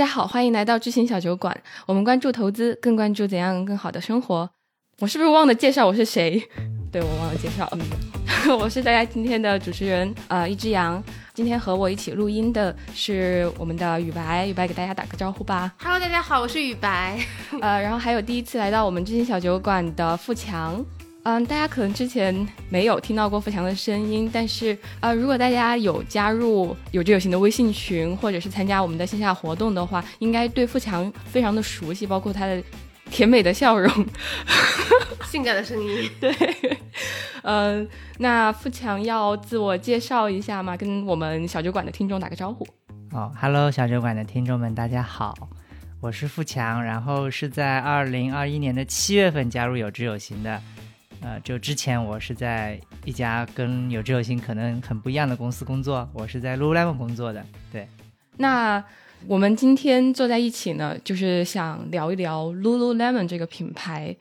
家好，欢迎来到知行小酒馆。我们关注投资，更关注怎样更好的生活。我是不是忘了介绍我是谁？对我忘了介绍，我是大家今天的主持人，呃，一只羊。今天和我一起录音的是我们的雨白，雨白给大家打个招呼吧。Hello，大家好，我是雨白。呃，然后还有第一次来到我们知行小酒馆的富强。嗯，大家可能之前没有听到过富强的声音，但是呃，如果大家有加入有志有行的微信群，或者是参加我们的线下活动的话，应该对富强非常的熟悉，包括他的甜美的笑容。性感的声音，对，嗯、那富强要自我介绍一下吗？跟我们小酒馆的听众打个招呼。哦，Hello，小酒馆的听众们，大家好，我是富强，然后是在二零二一年的七月份加入有志有行的。呃，就之前我是在一家跟有志有心可能很不一样的公司工作，我是在 Lululemon 工作的。对，那我们今天坐在一起呢，就是想聊一聊 Lululemon 这个品牌。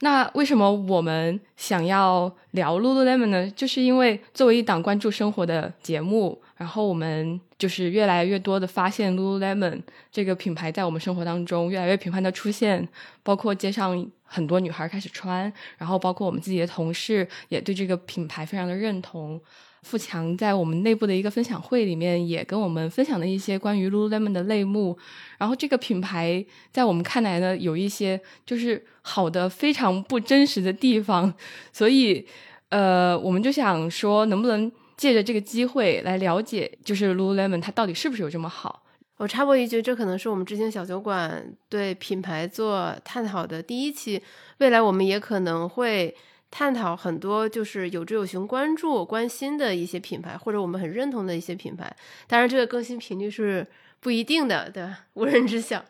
那为什么我们想要聊 Lululemon 呢？就是因为作为一档关注生活的节目，然后我们就是越来越多的发现 Lululemon 这个品牌在我们生活当中越来越频繁的出现，包括街上很多女孩开始穿，然后包括我们自己的同事也对这个品牌非常的认同。富强在我们内部的一个分享会里面也跟我们分享了一些关于 Lululemon 的类目，然后这个品牌在我们看来呢，有一些就是好的非常不真实的地方，所以呃，我们就想说，能不能借着这个机会来了解，就是 Lululemon 它到底是不是有这么好？我插播一句，这可能是我们知行小酒馆对品牌做探讨的第一期，未来我们也可能会探讨很多就是有志有行关注、关心的一些品牌，或者我们很认同的一些品牌。当然，这个更新频率是不一定的，对吧？无人知晓。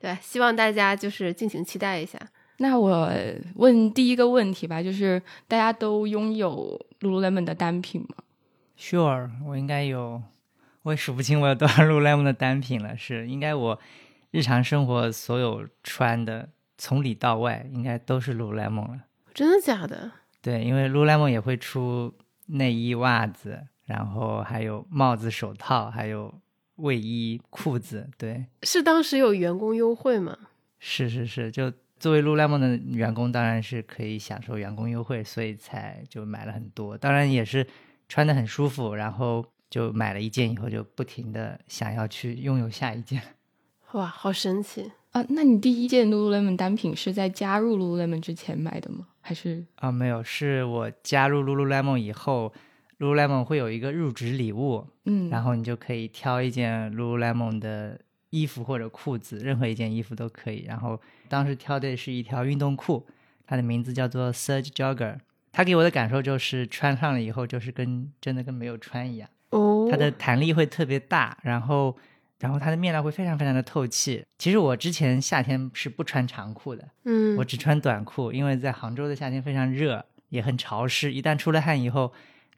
对，希望大家就是敬请期待一下。那我问第一个问题吧，就是大家都拥有 Lululemon 的单品吗？Sure，我应该有，我也数不清我有多少 Lululemon 的单品了。是，应该我日常生活所有穿的，从里到外应该都是 Lululemon 了。真的假的？对，因为 Lululemon 也会出内衣、袜子，然后还有帽子、手套，还有卫衣、裤子。对，是当时有员工优惠吗？是是是，就作为 Lululemon 的员工，当然是可以享受员工优惠，所以才就买了很多。当然也是穿的很舒服，然后就买了一件以后，就不停的想要去拥有下一件。哇，好神奇！啊，那你第一件 Lululemon 单品是在加入 Lululemon 之前买的吗？还是啊、没有，是我加入 Lululemon 以后，Lululemon 会有一个入职礼物，嗯，然后你就可以挑一件 Lululemon 的衣服或者裤子，任何一件衣服都可以。然后当时挑的是一条运动裤，它的名字叫做 Surge Jogger。它给我的感受就是穿上了以后，就是跟真的跟没有穿一样。哦，它的弹力会特别大，然后然后它的面料会非常非常的透气。其实我之前夏天是不穿长裤的，嗯，我只穿短裤，因为在杭州的夏天非常热，也很潮湿。一旦出了汗以后，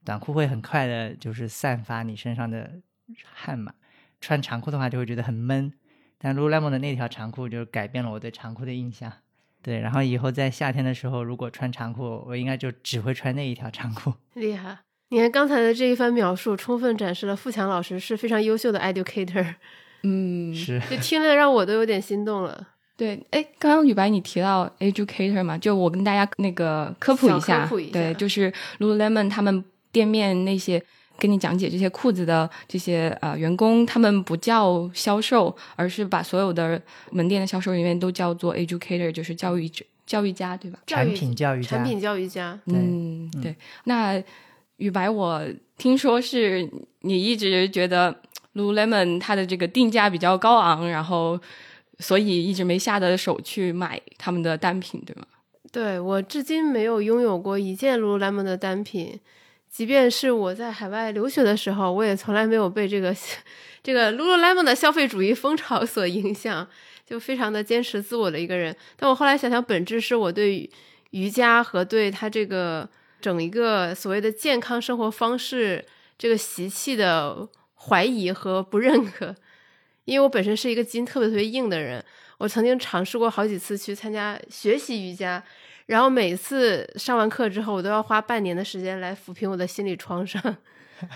短裤会很快的，就是散发你身上的汗嘛。穿长裤的话就会觉得很闷。但 Lululemon 的那条长裤就改变了我对长裤的印象。对，然后以后在夏天的时候，如果穿长裤，我应该就只会穿那一条长裤。厉害！你看刚才的这一番描述，充分展示了富强老师是非常优秀的 educator，嗯，是，就听了让我都有点心动了。对，哎，刚刚雨白你提到 educator 嘛，就我跟大家那个科普一下，科普一下对，就是 Lululemon 他们店面那些跟你讲解这些裤子的这些呃员工，他们不叫销售，而是把所有的门店的销售人员都叫做 educator，就是教育者、教育家，对吧？教育产品教育家产品教育家，对嗯，对。那雨白，我听说是你一直觉得 Lululemon 它的这个定价比较高昂，然后所以一直没下得手去买他们的单品，对吗？对我至今没有拥有过一件 Lululemon 的单品，即便是我在海外留学的时候，我也从来没有被这个这个 Lululemon 的消费主义风潮所影响，就非常的坚持自我的一个人。但我后来想想，本质是我对瑜伽和对他这个整一个所谓的健康生活方式这个习气的怀疑和不认可。因为我本身是一个筋特别特别硬的人，我曾经尝试过好几次去参加学习瑜伽，然后每次上完课之后，我都要花半年的时间来抚平我的心理创伤。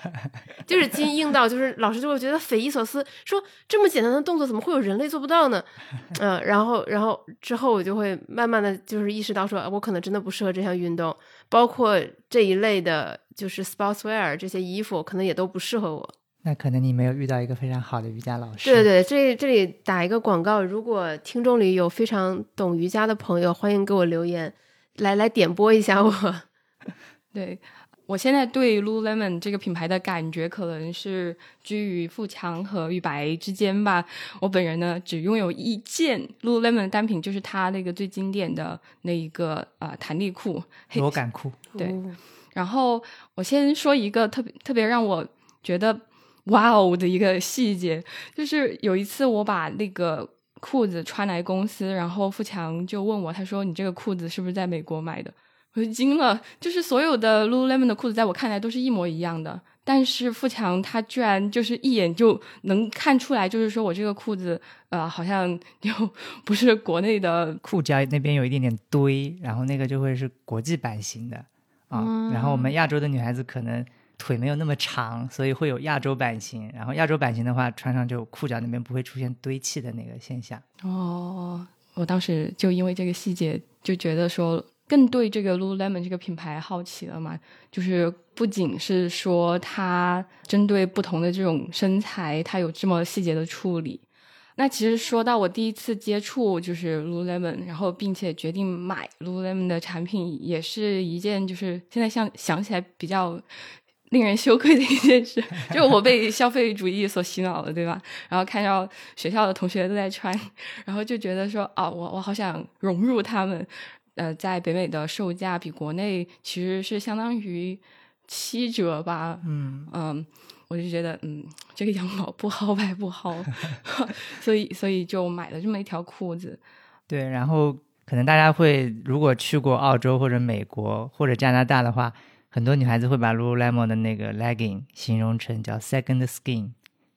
就是筋硬到，就是老师就会觉得匪夷所思，说这么简单的动作怎么会有人类做不到呢？嗯，然后，然后之后我就会慢慢的就是意识到，说我可能真的不适合这项运动，包括这一类的，就是 sportswear 这些衣服，可能也都不适合我。那可能你没有遇到一个非常好的瑜伽老师。对对，这里这里打一个广告，如果听众里有非常懂瑜伽的朋友，欢迎给我留言，来来点播一下我。对。我现在对 Lululemon 这个品牌的感觉可能是居于富强和玉白之间吧。我本人呢，只拥有一件 Lululemon 单品，就是它那个最经典的那一个呃弹力裤，螺杆裤。对。然后我先说一个特别特别让我觉得哇哦的一个细节，就是有一次我把那个裤子穿来公司，然后富强就问我，他说：“你这个裤子是不是在美国买的？”我就惊了，就是所有的 Lululemon 的裤子，在我看来都是一模一样的，但是富强他居然就是一眼就能看出来，就是说我这个裤子，呃，好像就不是国内的。裤脚那边有一点点堆，然后那个就会是国际版型的啊，然后我们亚洲的女孩子可能腿没有那么长，所以会有亚洲版型，然后亚洲版型的话，穿上就裤脚那边不会出现堆砌的那个现象。哦，我当时就因为这个细节就觉得说。更对这个 Lululemon 这个品牌好奇了嘛？就是不仅是说它针对不同的这种身材，它有这么细节的处理。那其实说到我第一次接触就是 Lululemon，然后并且决定买 Lululemon 的产品，也是一件就是现在想想起来比较令人羞愧的一件事，就我被消费主义所洗脑了，对吧？然后看到学校的同学都在穿，然后就觉得说啊，我我好想融入他们。呃，在北美的售价比国内其实是相当于七折吧。嗯嗯，我就觉得，嗯，这个羊毛不薅白不薅，所以所以就买了这么一条裤子。对，然后可能大家会如果去过澳洲或者美国或者加拿大的话，很多女孩子会把 Lululemon 的那个 legging 形容成叫 second skin，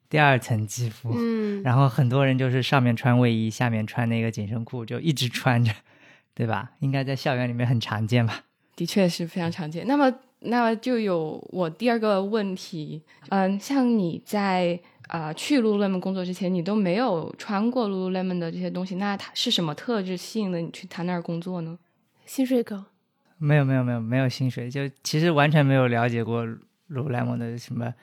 第二层肌肤。嗯，然后很多人就是上面穿卫衣，下面穿那个紧身裤，就一直穿着。对吧？应该在校园里面很常见吧？的确是非常常见。那么，那么就有我第二个问题，嗯，像你在啊去 Lululemon 工作之前，你都没有穿过 Lululemon 的这些东西，那它是什么特质吸引了你去他那儿工作呢？薪水高？没有，没有，没有，没有薪水，就其实完全没有了解过 Lululemon 的什么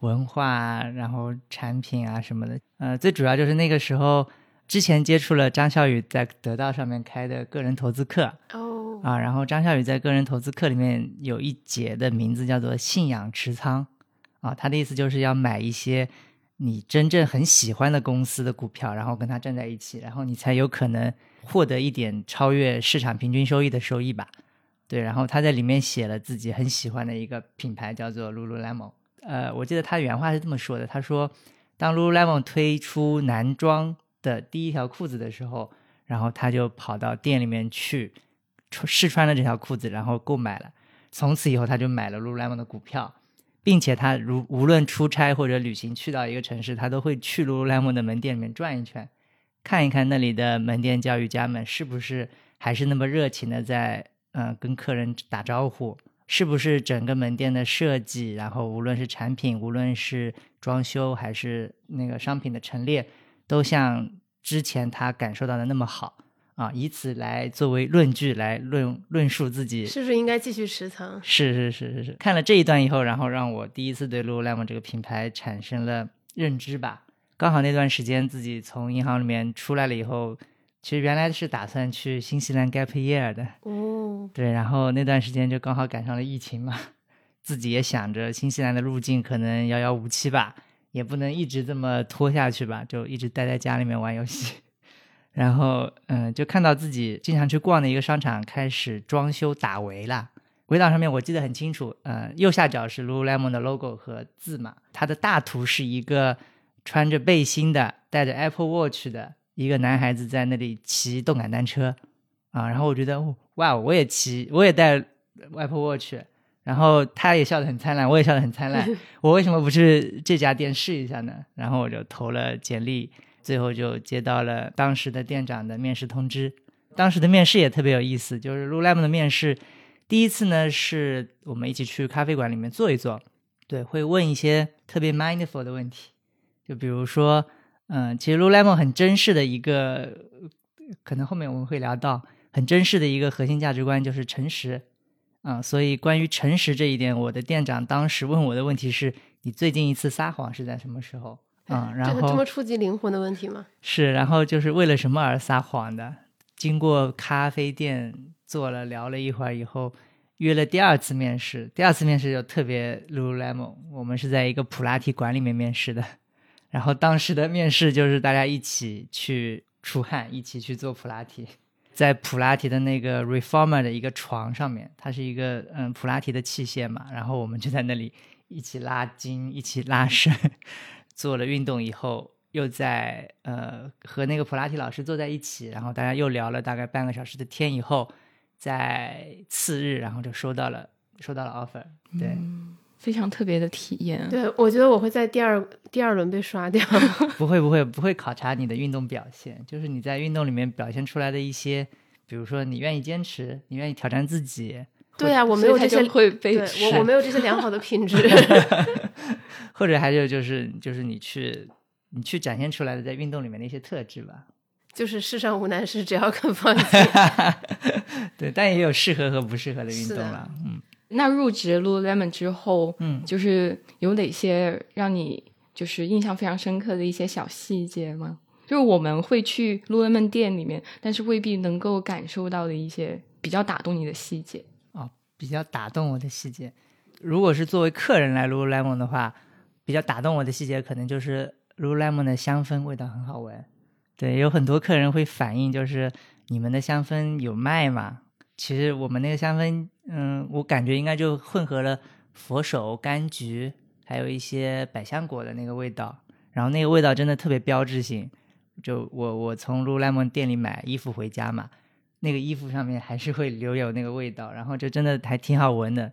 文化，然后产品啊什么的。呃，最主要就是那个时候。之前接触了张笑宇在得到上面开的个人投资课哦啊，然后张笑宇在个人投资课里面有一节的名字叫做“信仰持仓”，啊，他的意思就是要买一些你真正很喜欢的公司的股票，然后跟他站在一起，然后你才有可能获得一点超越市场平均收益的收益吧。对，然后他在里面写了自己很喜欢的一个品牌叫做 Lululemon，呃，我记得他原话是这么说的，他说，当 Lululemon 推出男装。的第一条裤子的时候，然后他就跑到店里面去试穿了这条裤子，然后购买了。从此以后，他就买了 Lululemon 的股票，并且他如无论出差或者旅行去到一个城市，他都会去 Lululemon 的门店里面转一圈，看一看那里的门店教育家们是不是还是那么热情的在嗯跟客人打招呼，是不是整个门店的设计，然后无论是产品，无论是装修还是那个商品的陈列。都像之前他感受到的那么好啊，以此来作为论据来论论述自己是不是应该继续持仓？是是是是是。看了这一段以后，然后让我第一次对 Lululemon 这个品牌产生了认知吧。刚好那段时间自己从银行里面出来了以后，其实原来是打算去新西兰 gap year 的哦。对，然后那段时间就刚好赶上了疫情嘛，自己也想着新西兰的入境可能遥遥无期吧。也不能一直这么拖下去吧，就一直待在家里面玩游戏，然后嗯，就看到自己经常去逛的一个商场开始装修打围了。围挡上面我记得很清楚，呃，右下角是 Lululemon 的 logo 和字嘛，它的大图是一个穿着背心的、戴着 Apple Watch 的一个男孩子在那里骑动感单车啊，然后我觉得哇，我也骑，我也带 Apple Watch。然后他也笑得很灿烂，我也笑得很灿烂。我为什么不去这家店试一下呢？然后我就投了简历，最后就接到了当时的店长的面试通知。当时的面试也特别有意思，就是 Lululemon 的面试，第一次呢是我们一起去咖啡馆里面坐一坐，对，会问一些特别 mindful 的问题，就比如说，嗯，其实 Lululemon 很珍视的一个，可能后面我们会聊到，很珍视的一个核心价值观就是诚实，啊、所以关于诚实这一点，我的店长当时问我的问题是：你最近一次撒谎是在什么时候？啊、然这个这么触及灵魂的问题吗？是，然后就是为了什么而撒谎的？经过咖啡店坐了聊了一会儿以后，约了第二次面试。第二次面试就特别 Lululemon，我们是在一个普拉提馆里面面试的。然后当时的面试就是大家一起去出汗，一起去做普拉提，在普拉提的那个 Reformer 的一个床上面，它是一个嗯普拉提的器械嘛，然后我们就在那里一起拉筋，一起拉伸，做了运动以后，又在呃和那个普拉提老师坐在一起，然后大家又聊了大概半个小时的天以后，在次日，然后就收到了收到了 offer，对。非常特别的体验。对，我觉得我会在第二第二轮被刷掉。不会不会不会考察你的运动表现，就是你在运动里面表现出来的一些，比如说你愿意坚持，你愿意挑战自己，对呀、我没有这些，会被我我没有这些良好的品质。或者还有就是就是你去你去展现出来的在运动里面的一些特质吧。就是世上无难事，只要肯放弃。对，但也有适合和不适合的运动了。嗯那入职 Lululemon 之后，嗯，就是有哪些让你就是印象非常深刻的一些小细节吗？就是我们会去 Lululemon 店里面，但是未必能够感受到的一些比较打动你的细节哦。比较打动我的细节。如果是作为客人来 Lululemon 的话，比较打动我的细节可能就是 Lululemon 的香氛味道很好闻。对，有很多客人会反映，就是你们的香氛有卖吗？其实我们那个香氛，嗯，我感觉应该就混合了佛手、柑橘，还有一些百香果的那个味道。然后那个味道真的特别标志性。就我我从 Lululemon 店里买衣服回家嘛，那个衣服上面还是会留有那个味道，然后就真的还挺好闻的。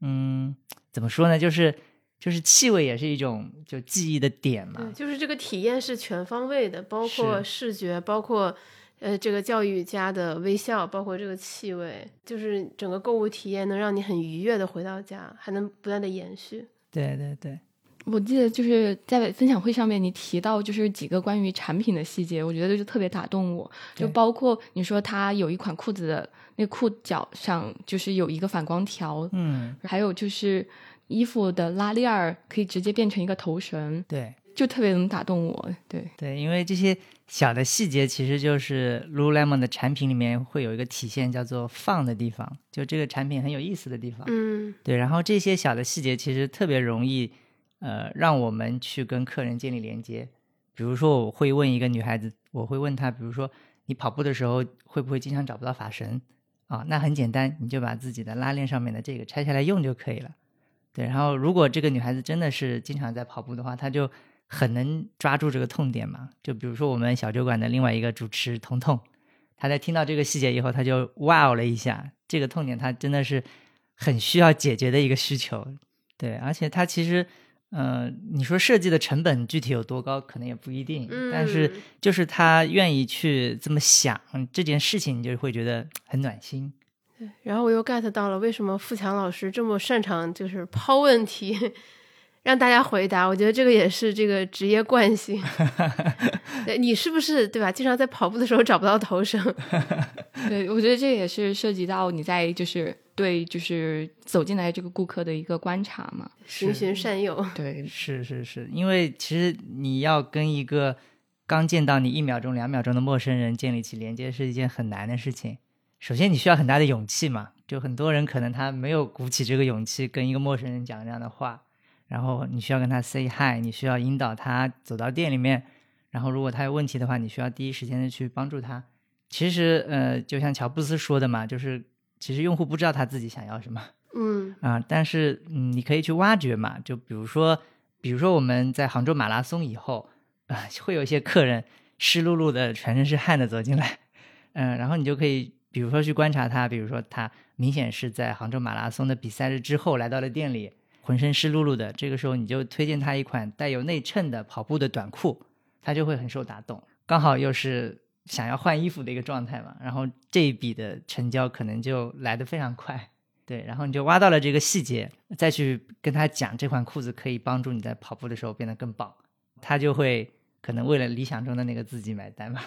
嗯，怎么说呢？就是就是气味也是一种就记忆的点嘛。对，就是这个体验是全方位的，包括视觉，包括呃这个教育家的微笑，包括这个气味，就是整个购物体验能让你很愉悦的回到家，还能不断的延续。对对对，我记得就是在分享会上面，你提到就是几个关于产品的细节，我觉得就特别打动我。就包括你说它有一款裤子的那裤脚上就是有一个反光条，嗯，还有就是衣服的拉链儿可以直接变成一个头绳，对就特别能打动我。对，对，因为这些小的细节其实就是 Lululemon 的产品里面会有一个体现，叫做放的地方，就这个产品很有意思的地方。嗯，对，然后这些小的细节其实特别容易，呃，让我们去跟客人建立连接。比如说，我会问一个女孩子，我会问她，比如说你跑步的时候会不会经常找不到发绳啊？那很简单，你就把自己的拉链上面的这个拆下来用就可以了。对，然后如果这个女孩子真的是经常在跑步的话，她就很能抓住这个痛点嘛。就比如说我们小酒馆的另外一个主持彤彤，他在听到这个细节以后，他就哇哦了一下，这个痛点他真的是很需要解决的一个需求。对，而且他其实，呃，你说设计的成本具体有多高，可能也不一定，但是嗯就是他愿意去这么想这件事情，你就会觉得很暖心。对然后我又 get 到了为什么富强老师这么擅长就是抛问题，让大家回答。我觉得这个也是这个职业惯性。对你是不是对吧？经常在跑步的时候找不到头绳？对，我觉得这也是涉及到你在就是对就是走进来这个顾客的一个观察嘛。循循善诱。对，是是是，因为其实你要跟一个刚见到你一秒钟、两秒钟的陌生人建立起连接，是一件很难的事情。首先，你需要很大的勇气嘛，就很多人可能他没有鼓起这个勇气跟一个陌生人讲这样的话，然后你需要跟他 say hi，你需要引导他走到店里面，然后如果他有问题的话，你需要第一时间的去帮助他。其实，呃，就像乔布斯说的嘛，就是其实用户不知道他自己想要什么，嗯啊，但是嗯，你可以去挖掘嘛，就比如说，比如说我们在杭州马拉松以后，啊、会有一些客人湿漉漉的，全身是汗的走进来，嗯，然后你就可以，比如说去观察他，比如说他明显是在杭州马拉松的比赛日之后来到了店里，浑身湿漉漉的，这个时候你就推荐他一款带有内衬的跑步的短裤，他就会很受打动，刚好又是想要换衣服的一个状态嘛，然后这一笔的成交可能就来得非常快。对，然后你就挖到了这个细节，再去跟他讲这款裤子可以帮助你在跑步的时候变得更棒，他就会可能为了理想中的那个自己买单嘛。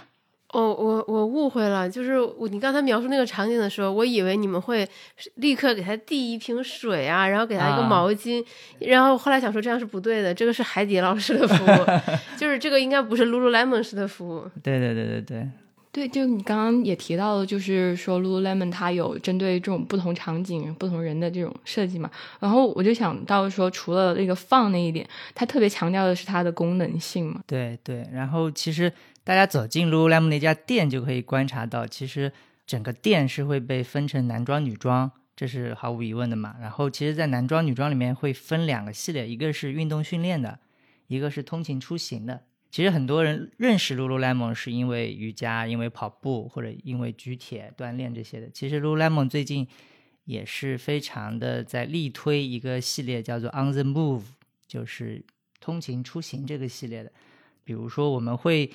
哦，我我误会了，就是我你刚才描述那个场景的时候，我以为你们会立刻给他递一瓶水啊，然后给他一个毛巾，然后后来想说这样是不对的，这个是海底捞式的服务，就是这个应该不是 Lululemon 式的服务。对对对对对。对，就你刚刚也提到了，就是说 Lululemon 它有针对这种不同场景、不同人的这种设计嘛。然后我就想到说，除了那个放那一点，它特别强调的是它的功能性嘛。对对。然后其实大家走进 Lululemon 那家店就可以观察到，其实整个店是会被分成男装、女装，这是毫无疑问的嘛。然后其实，在男装、女装里面会分两个系列，一个是运动训练的，一个是通勤出行的。其实很多人认识 Lululemon 是因为瑜伽、因为跑步或者因为举铁锻炼这些的。其实 Lululemon 最近也是非常的在力推一个系列，叫做 On the Move，就是通勤出行这个系列的。比如说，我们会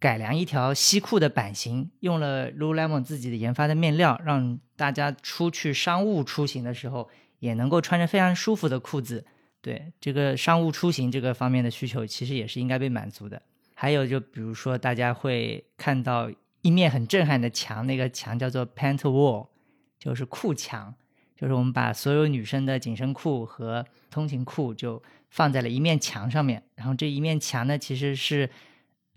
改良一条西裤的版型，用了 Lululemon 自己的研发的面料，让大家出去商务出行的时候也能够穿着非常舒服的裤子。对这个商务出行这个方面的需求，其实也是应该被满足的。还有，就比如说，大家会看到一面很震撼的墙，那个墙叫做 Pant Wall，就是裤墙，就是我们把所有女生的紧身裤和通勤裤就放在了一面墙上面。然后这一面墙呢，其实是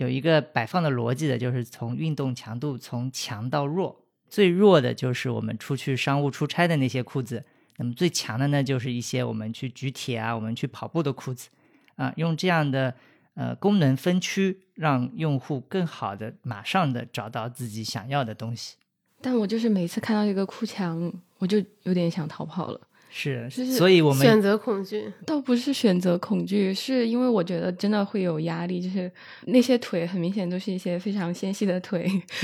有一个摆放的逻辑的，就是从运动强度从强到弱，最弱的就是我们出去商务出差的那些裤子。那么最强的呢，就是一些我们去举铁啊，我们去跑步的裤子，啊，用这样的呃功能分区，让用户更好的马上的找到自己想要的东西。但我就是每次看到这个裤墙，我就有点想逃跑了。是，所以我们选择恐惧倒不是选择恐惧，是因为我觉得真的会有压力，就是那些腿很明显都是一些非常纤细的腿，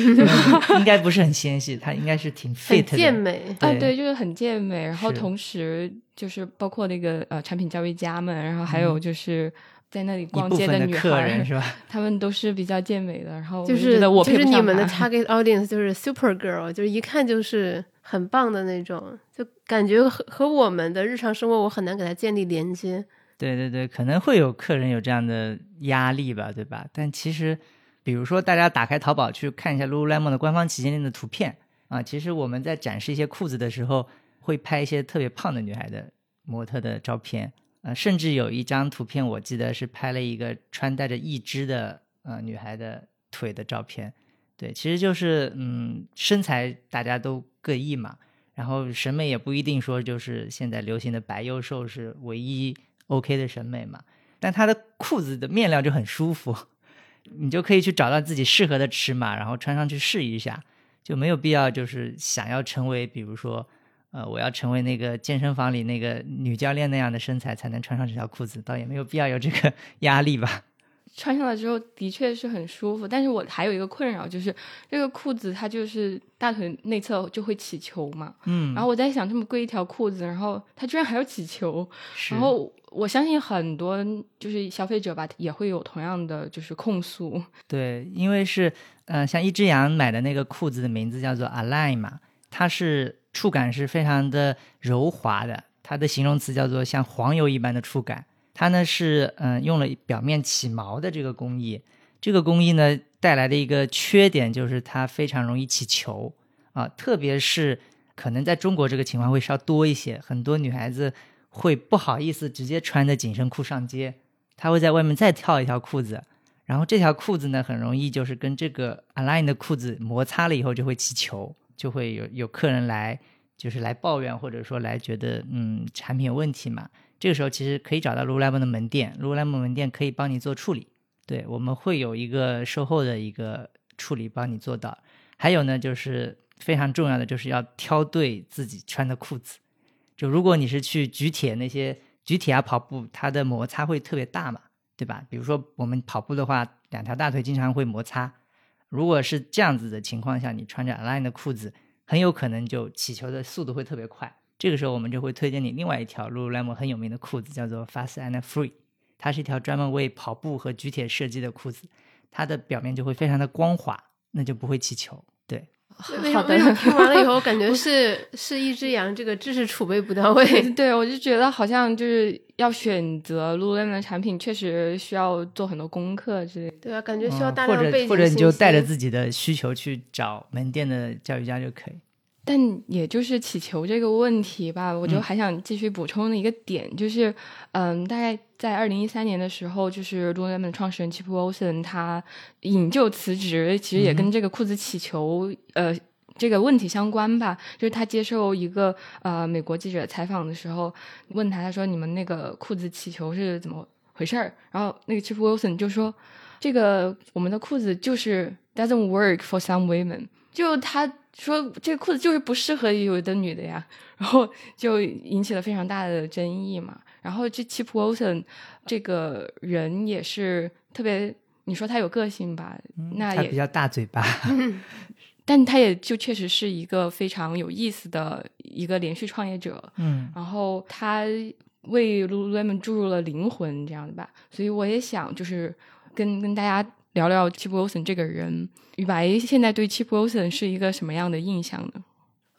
应该不是很纤细，它应该是挺 fit 的，健美啊，对，就是很健美。然后同时就是包括那个呃产品教育家们，然后还有就是在那里逛街的女孩是吧？他们都是比较健美的。然后就是我就是你们的 target audience 就是 super girl，就是一看就是。很棒的那种，就感觉和和我们的日常生活，我很难给他建立连接。对对对，可能会有客人有这样的压力吧，对吧？但其实，比如说大家打开淘宝去看一下 Lululemon 的官方旗舰店的图片啊，其实我们在展示一些裤子的时候，会拍一些特别胖的女孩的模特的照片啊，甚至有一张图片，我记得是拍了一个穿戴着一只的呃女孩的腿的照片。对，其实就是嗯，身材大家都各异嘛，然后审美也不一定说就是现在流行的白幼瘦是唯一 OK 的审美嘛。但它的裤子的面料就很舒服，你就可以去找到自己适合的尺码，然后穿上去试一下，就没有必要就是想要成为，比如说，呃，我要成为那个健身房里那个女教练那样的身材才能穿上这条裤子，倒也没有必要有这个 压力吧。穿上了之后的确是很舒服，但是我还有一个困扰，就是这个裤子它就是大腿内侧就会起球嘛，嗯，然后我在想这么贵一条裤子，然后它居然还要起球，然后我相信很多就是消费者吧也会有同样的就是控诉，对，因为是呃像一只羊买的那个裤子的名字叫做 Align 嘛，它是触感是非常的柔滑的，它的形容词叫做像黄油一般的触感。它呢是嗯用了表面起毛的这个工艺，这个工艺呢带来的一个缺点就是它非常容易起球啊，特别是可能在中国这个情况会稍多一些，很多女孩子会不好意思直接穿着紧身裤上街，她会在外面再跳一条裤子，然后这条裤子呢很容易就是跟这个 Align 的裤子摩擦了以后就会起球，就会有有客人来就是来抱怨或者说来觉得嗯产品有问题嘛。这个时候其实可以找到 Lululemon 的门店，Lululemon 门店可以帮你做处理。对，我们会有一个售后的一个处理帮你做到。还有呢，就是非常重要的，就是要挑对自己穿的裤子。就如果你是去举铁那些举铁啊跑步，它的摩擦会特别大嘛，对吧？比如说我们跑步的话，两条大腿经常会摩擦。如果是这样子的情况下，你穿着 Align 的裤子，很有可能就起球的速度会特别快。这个时候，我们就会推荐你另外一条 Lululemon 很有名的裤子，叫做 Fast and Free。它是一条专门为跑步和举铁设计的裤子，它的表面就会非常的光滑那就不会起球。对，为什好的么为什么听完了以后 感觉是是一只羊这个知识储备不到位？对，我就觉得好像就是要选择 Lululemon 的产品，确实需要做很多功课之类的。对啊，感觉需要大量背景者或者你就带着自己的需求去找门店的教育家就可以。但也就是乞求这个问题吧，我就嗯还想继续补充的一个点，就是，嗯，大概在二零一三年的时候，就是 Lululemon 的创始人 Chip Wilson 他引咎辞职，其实也跟这个裤子乞求，呃。这个问题相关吧，就是他接受一个呃美国记者采访的时候，问他，他说你们那个裤子乞求是怎么回事儿？然后那个 Chip Wilson 就说，这个我们的裤子就是 doesn't work for some women，就他说这个裤子就是不适合有的女的呀，然后就引起了非常大的争议嘛。然后这 Chip Wilson 这个人也是特别，你说他有个性吧，那也他比较大嘴巴，但他也就确实是一个非常有意思的一个连续创业者，嗯然后他为 Lululemon 注入了灵魂，这样的吧。所以我也想就是跟跟大家聊聊 Chip Wilson 这个人。雨白现在对 Chip Wilson 是一个什么样的印象呢？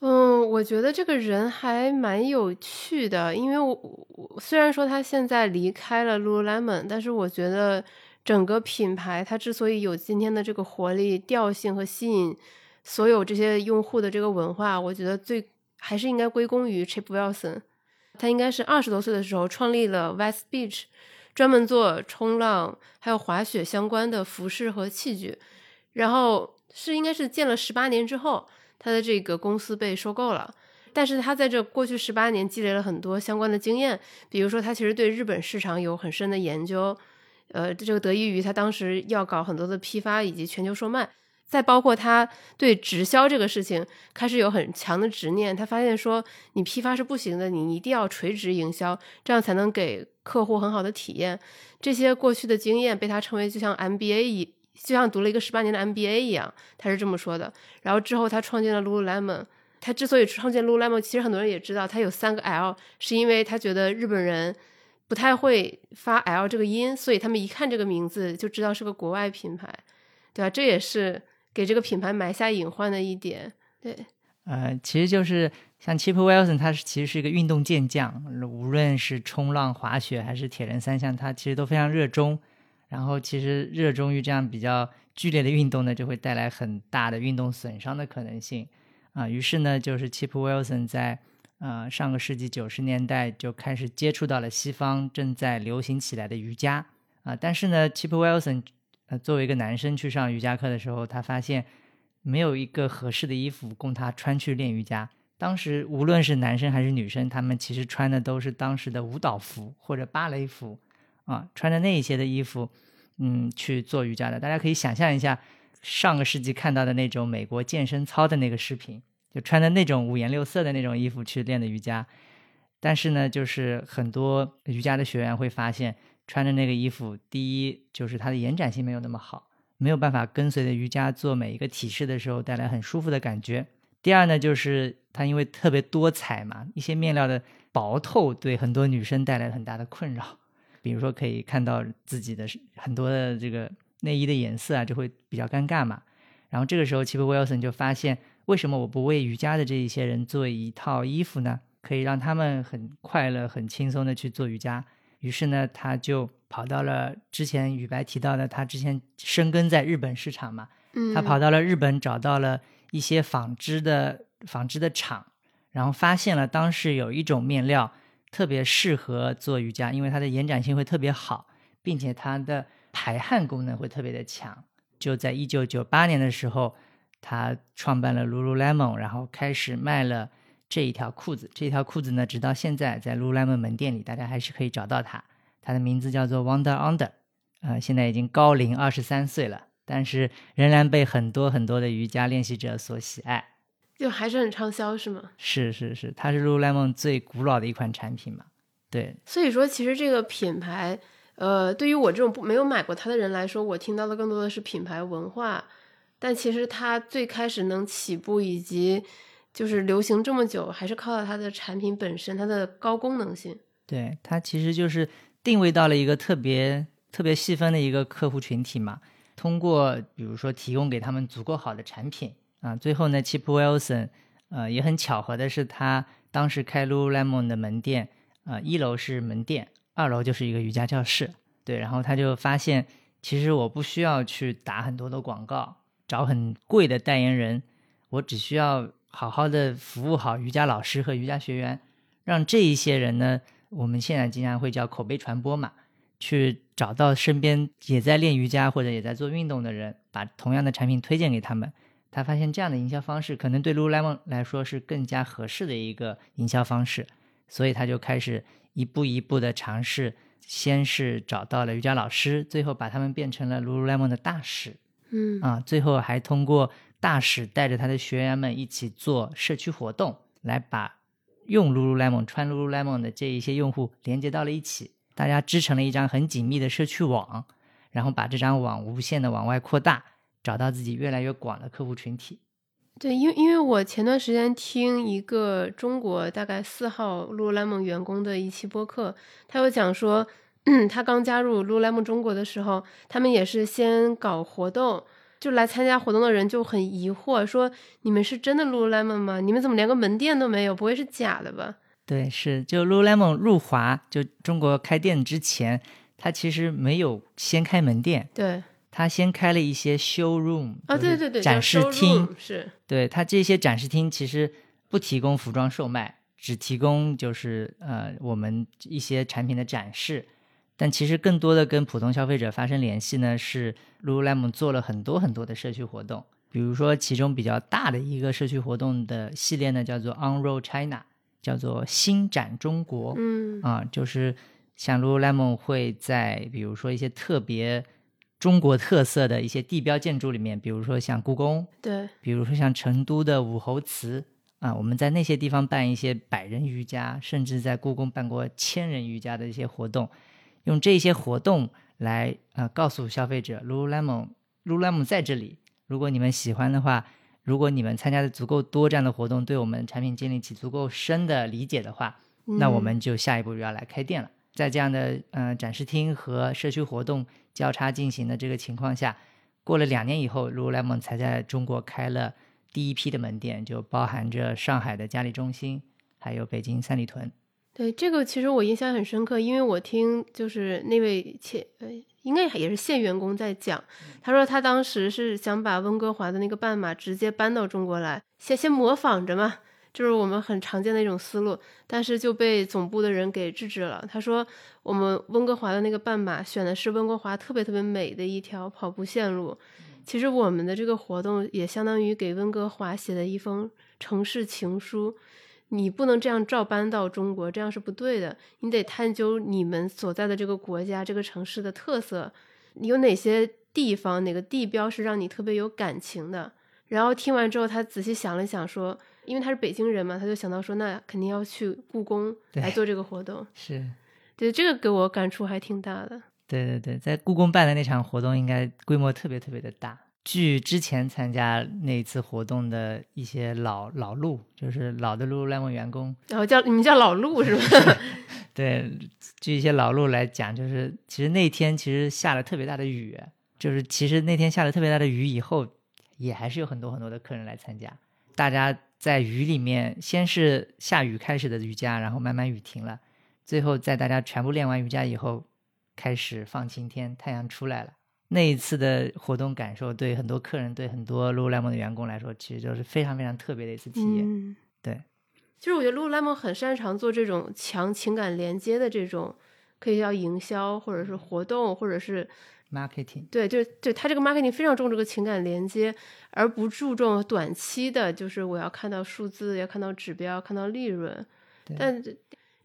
嗯，我觉得这个人还蛮有趣的，因为我我虽然说他现在离开了 Lululemon，但是我觉得整个品牌它之所以有今天的这个活力、调性和吸引所有这些用户的这个文化，我觉得最还是应该归功于 Chip Wilson。他应该是二十多岁的时候创立了 West Beach，专门做冲浪还有滑雪相关的服饰和器具，然后是应该是建了十八年之后。他的这个公司被收购了，但是他在这过去十八年积累了很多相关的经验，比如说他其实对日本市场有很深的研究，呃，这个得益于他当时要搞很多的批发以及全球售卖，再包括他对直销这个事情开始有很强的执念，他发现说你批发是不行的，你一定要垂直营销，这样才能给客户很好的体验。这些过去的经验被他称为就像 MBA 一。就像读了一个十八年的 MBA 一样，他是这么说的。然后之后他创建了 Lululemon。他之所以创建 Lululemon，其实很多人也知道，他有三个 L，是因为他觉得日本人不太会发 L 这个音，所以他们一看这个名字就知道是个国外品牌，对吧？这也是给这个品牌埋下隐患的一点。对，呃，其实就是像 Chip Wilson，他是其实是一个运动健将，无论是冲浪、滑雪还是铁人三项，他其实都非常热衷。然后其实热衷于这样比较剧烈的运动呢，就会带来很大的运动损伤的可能性啊。于是呢，就是 Chip Wilson 在呃上个世纪九十年代就开始接触到了西方正在流行起来的瑜伽啊。但是呢，Chip Wilson 呃作为一个男生去上瑜伽课的时候，他发现没有一个合适的衣服供他穿去练瑜伽。当时无论是男生还是女生，他们其实穿的都是当时的舞蹈服或者芭蕾服。啊，穿着那一些的衣服，嗯，去做瑜伽的，大家可以想象一下，上个世纪看到的那种美国健身操的那个视频，就穿的那种五颜六色的那种衣服去练的瑜伽。但是呢，就是很多瑜伽的学员会发现，穿着那个衣服，第一就是它的延展性没有那么好，没有办法跟随着瑜伽做每一个体式的时候带来很舒服的感觉。第二呢，就是它因为特别多彩嘛，一些面料的薄透对很多女生带来很大的困扰。比如说可以看到自己的很多的这个内衣的颜色啊，就会比较尴尬嘛。然后这个时候，Chip Wilson 就发现，为什么我不为瑜伽的这一些人做一套衣服呢？可以让他们很快乐、很轻松的去做瑜伽。于是呢，他就跑到了之前宇白提到的，他之前深耕在日本市场嘛，嗯，他跑到了日本，找到了一些纺织的纺织的厂，然后发现了当时有一种面料。特别适合做瑜伽，因为它的延展性会特别好，并且它的排汗功能会特别的强。就在一九九八年的时候，他创办了 Lululemon，然后开始卖了这一条裤子。这条裤子呢，直到现在在 Lululemon 门店里，大家还是可以找到它。它的名字叫做 Wonder Under，呃，现在已经高龄二十三岁了，但是仍然被很多很多的瑜伽练习者所喜爱。就还是很畅销，是吗？是是是，它是 Lululemon 最古老的一款产品嘛？对，所以说，其实这个品牌，呃，对于我这种不没有买过它的人来说，我听到的更多的是品牌文化。但其实它最开始能起步以及就是流行这么久，还是靠它的产品本身，它的高功能性。对，它其实就是定位到了一个特别特别细分的一个客户群体嘛。通过比如说提供给他们足够好的产品啊，最后呢，Chip Wilson，呃，也很巧合的是，他当时开 Lululemon 的门店，啊，一楼是门店，二楼就是一个瑜伽教室，对，然后他就发现，其实我不需要去打很多的广告，找很贵的代言人，我只需要好好的服务好瑜伽老师和瑜伽学员，让这一些人呢，我们现在经常会叫口碑传播嘛。去找到身边也在练瑜伽或者也在做运动的人，把同样的产品推荐给他们。他发现这样的营销方式可能对 Lululemon 来说是更加合适的一个营销方式，所以他就开始一步一步的尝试。先是找到了瑜伽老师，最后把他们变成了 Lululemon 的大使。嗯啊，最后还通过大使带着他的学员们一起做社区活动，来把用 Lululemon 穿 Lululemon 的这一些用户连接到了一起。大家织成了一张很紧密的社区网，然后把这张网无限的往外扩大，找到自己越来越广的客户群体。对，因为因为我前段时间听一个中国大概四号 Lululemon 员工的一期播客，他有讲说，他刚加入 Lululemon 中国的时候，他们也是先搞活动，就来参加活动的人就很疑惑，说你们是真的 Lululemon 吗？你们怎么连个门店都没有？不会是假的吧？对，是就 Lululemon 入华就中国开店之前，他其实没有先开门店，对，他先开了一些 showroom 啊，对对对，展示厅，是对他这些展示厅其实不提供服装售卖，只提供就是呃我们一些产品的展示，但其实更多的跟普通消费者发生联系呢，是 Lululemon 做了很多很多的社区活动，比如说其中比较大的一个社区活动的系列呢，叫做 On Road China。叫做新展中国，嗯。啊，就是像 Lululemon 会在比如说一些特别中国特色的一些地标建筑里面，比如说像故宫，对，比如说像成都的武侯祠啊，我们在那些地方办一些百人瑜伽，甚至在故宫办过千人瑜伽的一些活动，用这些活动来呃告诉消费者 Lululemon，Lululemon 在这里，如果你们喜欢的话。如果你们参加的足够多这样的活动，对我们产品建立起足够深的理解的话，那我们就下一步就要来开店了。在这样的呃展示厅和社区活动交叉进行的这个情况下，过了两年以后，Lululemon 才在中国开了第一批的门店，就包含着上海的嘉里中心，还有北京三里屯。对这个，其实我印象很深刻，因为我听就是那位前呃，应该也是现员工在讲，他说他当时是想把温哥华的那个半马直接搬到中国来，先先模仿着嘛，就是我们很常见的一种思路，但是就被总部的人给制止了。他说我们温哥华的那个半马选的是温哥华特别特别美的一条跑步线路，其实我们的这个活动也相当于给温哥华写的一封城市情书。你不能这样照搬到中国，这样是不对的。你得探究你们所在的这个国家、这个城市的特色，有哪些地方、哪个地标是让你特别有感情的。然后听完之后，他仔细想了想，说，因为他是北京人嘛，他就想到说，那肯定要去故宫来做这个活动。是，对，这个给我感触还挺大的。对对对，在故宫办的那场活动，应该规模特别特别的大。据之前参加那次活动的一些老老陆，就是老的 Lululemon 员工，然后叫你们叫老陆是吧？对，据一些老陆来讲，就是其实那天其实下了特别大的雨，就是其实那天下了特别大的雨以后，也还是有很多很多的客人来参加。大家在雨里面，先是下雨开始的瑜伽，然后慢慢雨停了，最后在大家全部练完瑜伽以后，开始放晴天，太阳出来了。那一次的活动感受，对很多客人，对很多 Lululemon 的员工来说，其实就是非常非常特别的一次体验。嗯，对，其实我觉得 Lululemon 很擅长做这种强情感连接的这种，可以叫营销，或者是活动，或者是 marketing。对，就对他这个 marketing 非常重这个情感连接，而不注重短期的，就是我要看到数字，要看到指标，看到利润。但就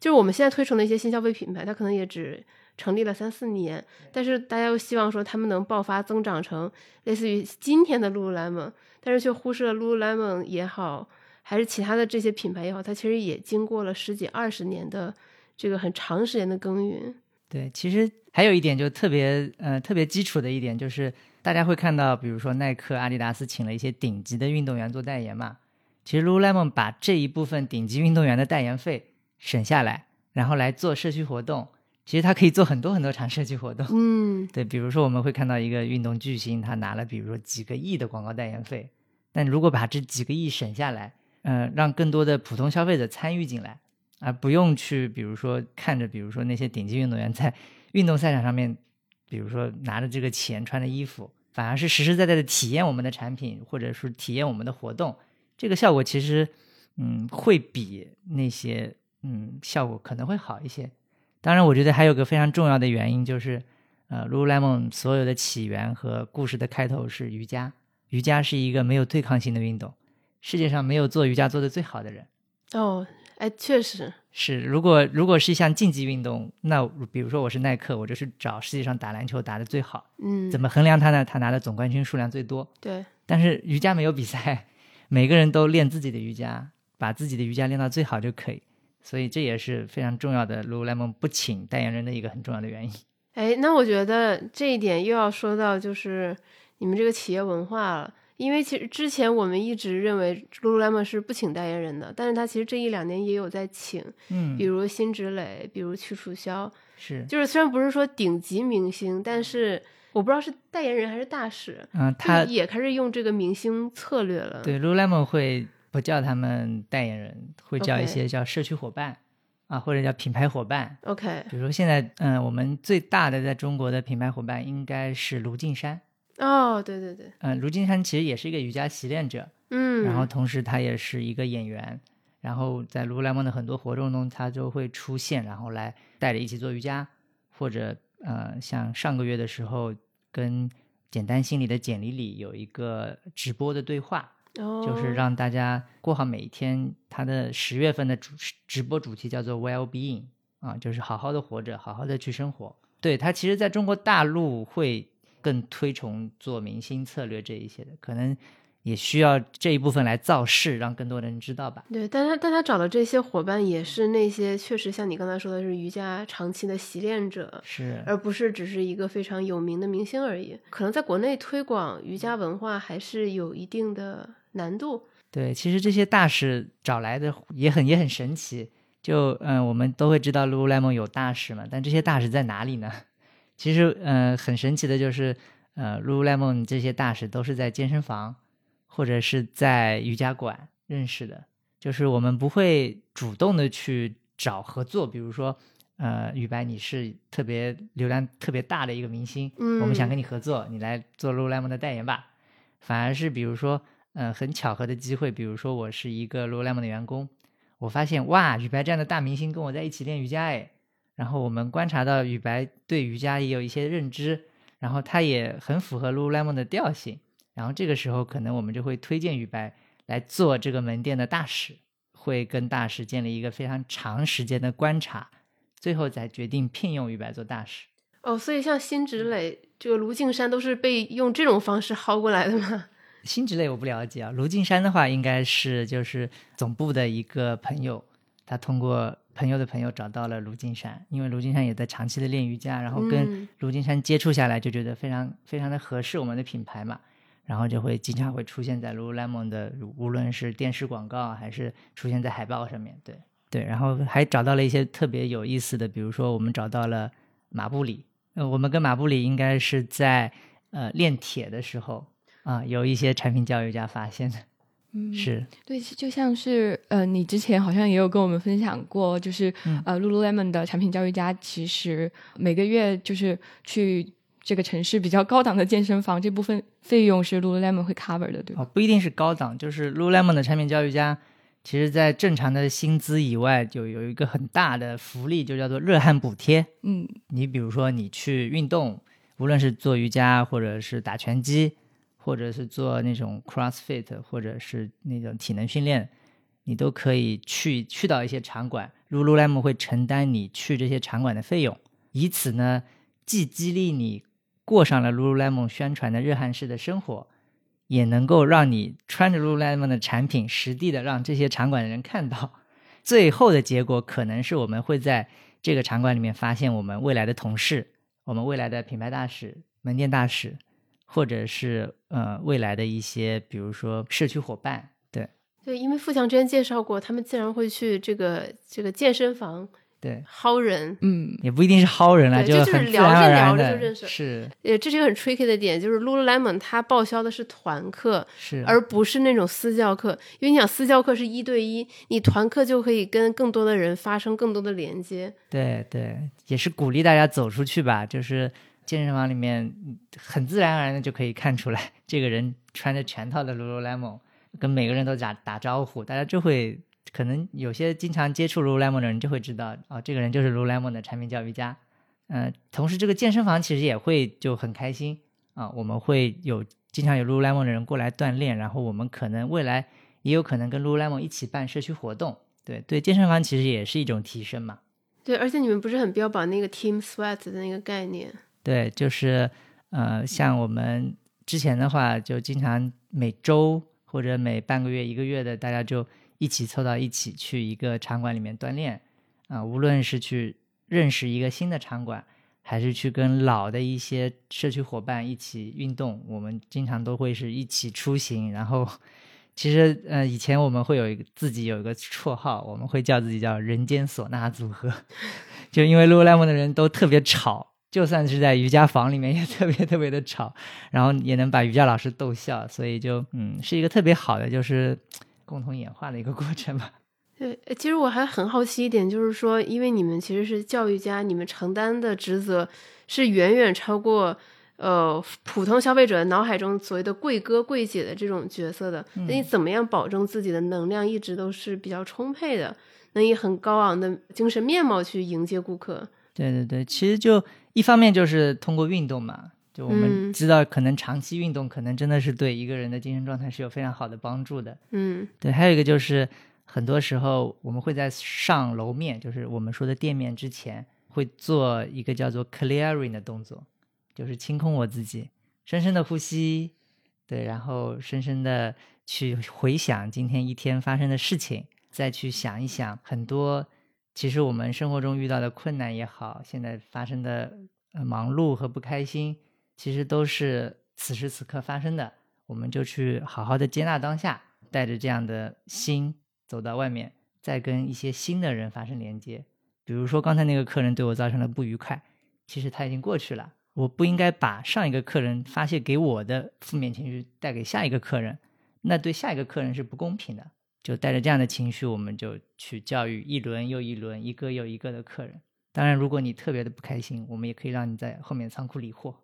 是我们现在推崇的一些新消费品牌，它可能也只。成立了三四年，但是大家又希望说他们能爆发增长成类似于今天的 Lululemon，但是却忽视了 Lululemon 也好，还是其他的这些品牌也好，它其实也经过了十几二十年的这个很长时间的耕耘。对，其实还有一点就特别呃特别基础的一点，就是大家会看到，比如说耐克、阿迪达斯请了一些顶级的运动员做代言嘛，其实 Lululemon 把这一部分顶级运动员的代言费省下来，然后来做社区活动。其实他可以做很多很多场社区活动。嗯对，比如说我们会看到一个运动巨星，他拿了比如说几个亿的广告代言费，但如果把这几个亿省下来，呃，让更多的普通消费者参与进来，而不用去比如说看着比如说那些顶级运动员在运动赛场上面，比如说拿着这个钱穿着衣服，反而是实实在在的体验我们的产品，或者是体验我们的活动，这个效果其实嗯会比那些嗯效果可能会好一些。当然，我觉得还有个非常重要的原因就是。呃，Lululemon 所有的起源和故事的开头是瑜伽。瑜伽是一个没有对抗性的运动，世界上没有做瑜伽做的最好的人。哦，哎，确实是。如果如果是一项竞技运动，那比如说我是耐克，我就是找世界上打篮球打的最好。嗯，怎么衡量他呢？他拿的总冠军数量最多。对，但是瑜伽没有比赛，每个人都练自己的瑜伽，把自己的瑜伽练到最好就可以。所以这也是非常重要的，Lululemon 不请代言人的一个很重要的原因。哎，那我觉得这一点又要说到就是你们这个企业文化了，因为其实之前我们一直认为 Lululemon 是不请代言人的，但是他其实这一两年也有在请，嗯。比，如辛芷蕾，比如屈楚萧，是，就是虽然不是说顶级明星，但是我不知道是代言人还是大使，嗯，他也开始用这个明星策略了。对，Lululemon 会不叫他们代言人，会叫一些叫社区伙伴啊，或者叫品牌伙伴。，OK，比如说现在，嗯、我们最大的在中国的品牌伙伴应该是卢靖姗。哦，对对对，嗯、卢靖姗其实也是一个瑜伽习练者，嗯，然后同时他也是一个演员。然后在 Lululemon 的很多活动中，他就会出现，然后来带着一起做瑜伽，或者呃，像上个月的时候跟简单心理的简历里有一个直播的对话，哦就是让大家过好每一天。他的十月份的主直播主题叫做 Well Being 啊，就是好好的活着，好好的去生活。对他，其实在中国大陆会更推崇做明星策略这一些的，可能也需要这一部分来造势，让更多人知道吧。对，但他但他找的这些伙伴也是那些确实像你刚才说的是瑜伽长期的习练者，是，而不是只是一个非常有名的明星而已。可能在国内推广瑜伽文化还是有一定的难度。对，其实这些大使找来的也很也很神奇。就嗯、我们都会知道 Lululemon 有大使嘛，但这些大使在哪里呢？其实嗯、很神奇的就是，呃，Lululemon 这些大使都是在健身房或者是在瑜伽馆认识的。就是我们不会主动的去找合作，比如说，呃，雨白你是特别流量特别大的一个明星，嗯，我们想跟你合作，你来做 Lululemon 的代言吧。反而是比如说，嗯、很巧合的机会，比如说我是一个 Lululemon 的员工，我发现哇，雨白这样的大明星跟我在一起练瑜伽哎，然后我们观察到雨白对瑜伽也有一些认知，然后他也很符合 Lululemon 的调性，然后这个时候可能我们就会推荐雨白来做这个门店的大使，会跟大使建立一个非常长时间的观察，最后再决定聘用雨白做大使。哦，所以像辛芷蕾、这个卢靖姗都是被用这种方式薅过来的吗？新职类我不了解啊。卢靖山的话，应该是就是总部的一个朋友，他通过朋友的朋友找到了卢靖山，因为卢靖山也在长期的练瑜伽，然后跟嗯。卢靖山接触下来，就觉得非常非常的合适我们的品牌嘛，然后就会经常会出现在 Lululemon 的，无论是电视广告还是出现在海报上面，对。对，然后还找到了一些特别有意思的，比如说我们找到了马布里，呃，我们跟马布里应该是在呃练铁的时候啊、有一些产品教育家发现的，嗯，是对，就像是呃，你之前好像也有跟我们分享过，就是、嗯呃，Lululemon 的产品教育家其实每个月就是去这个城市比较高档的健身房，这部分费用是 Lululemon 会 cover 的，对吧？哦，不一定是高档，就是 Lululemon 的产品教育家，其实在正常的薪资以外，就有一个很大的福利，就叫做热汗补贴。嗯你比如说你去运动，无论是做瑜伽，或者是打拳击，或者是做那种 CrossFit，或者是那种体能训练，你都可以去去到一些场馆，Lululemon 会承担你去这些场馆的费用，以此呢，既激励你过上了 Lululemon 宣传的热汗式的生活，也能够让你穿着 Lululemon 的产品，实地的让这些场馆的人看到。最后的结果可能是我们会在这个场馆里面发现我们未来的同事，我们未来的品牌大使、门店大使，或者是呃未来的一些，比如说社区伙伴。对，对，因为富强之前介绍过，他们经常会去这个这个健身房对，薅人。嗯，也不一定是薅人了，这就是聊着聊着就认识是呃，这是一个很 tricky 的点，就是 Lululemon 它报销的是团课，是，而不是那种私教课。因为你想私教课是一对一，你团课就可以跟更多的人发生更多的连接。对对，也是鼓励大家走出去吧。就是健身房里面很自然而然的就可以看出来，这个人穿着全套的 Lululemon，跟每个人都打打招呼，大家就会可能有些经常接触 Lululemon 的人就会知道，哦，这个人就是 Lululemon 的产品教育家。嗯、同时这个健身房其实也会就很开心啊，我们会有经常有 Lululemon 的人过来锻炼，然后我们可能未来也有可能跟 Lululemon 一起办社区活动。对对，健身房其实也是一种提升嘛。对，而且你们不是很标榜那个 team sweat 的那个概念？对，就是呃，像我们之前的话，就经常每周或者每半个月、一个月的，大家就一起凑到一起去一个场馆里面锻炼。啊、无论是去认识一个新的场馆，还是去跟老的一些社区伙伴一起运动，我们经常都会是一起出行，然后。其实，呃，以前我们会有一个自己有一个绰号，我们会叫自己叫“人间唢呐组合”，就因为 Lululemon 的人都特别吵，就算是在瑜伽房里面也特别特别的吵，然后也能把瑜伽老师逗笑，所以就嗯是一个特别好的就是共同演化的一个过程吧。对，呃其实我还很好奇一点，就是说，因为你们其实是教育家，你们承担的职责是远远超过呃普通消费者脑海中所谓的贵哥贵姐的这种角色的。那你怎么样保证自己的能量一直都是比较充沛的，能以很高昂的精神面貌去迎接顾客？对对对，其实就一方面就是通过运动嘛，就我们嗯。知道可能长期运动可能真的是对一个人的精神状态是有非常好的帮助的。嗯。对，还有一个就是，很多时候我们会在上楼面，就是我们说的店面之前，会做一个叫做 clearing 的动作，就是清空我自己，深深的呼吸，对，然后深深的去回想今天一天发生的事情，再去想一想很多其实我们生活中遇到的困难也好，现在发生的忙碌和不开心，其实都是此时此刻发生的。我们就去好好的接纳当下，带着这样的心走到外面，再跟一些新的人发生连接。比如说刚才那个客人对我造成了不愉快，其实他已经过去了，我不应该把上一个客人发泄给我的负面情绪带给下一个客人，那对下一个客人是不公平的。就带着这样的情绪，我们就去教育一轮又一轮、一个又一个的客人。当然，如果你特别的不开心，我们也可以让你在后面仓库理货。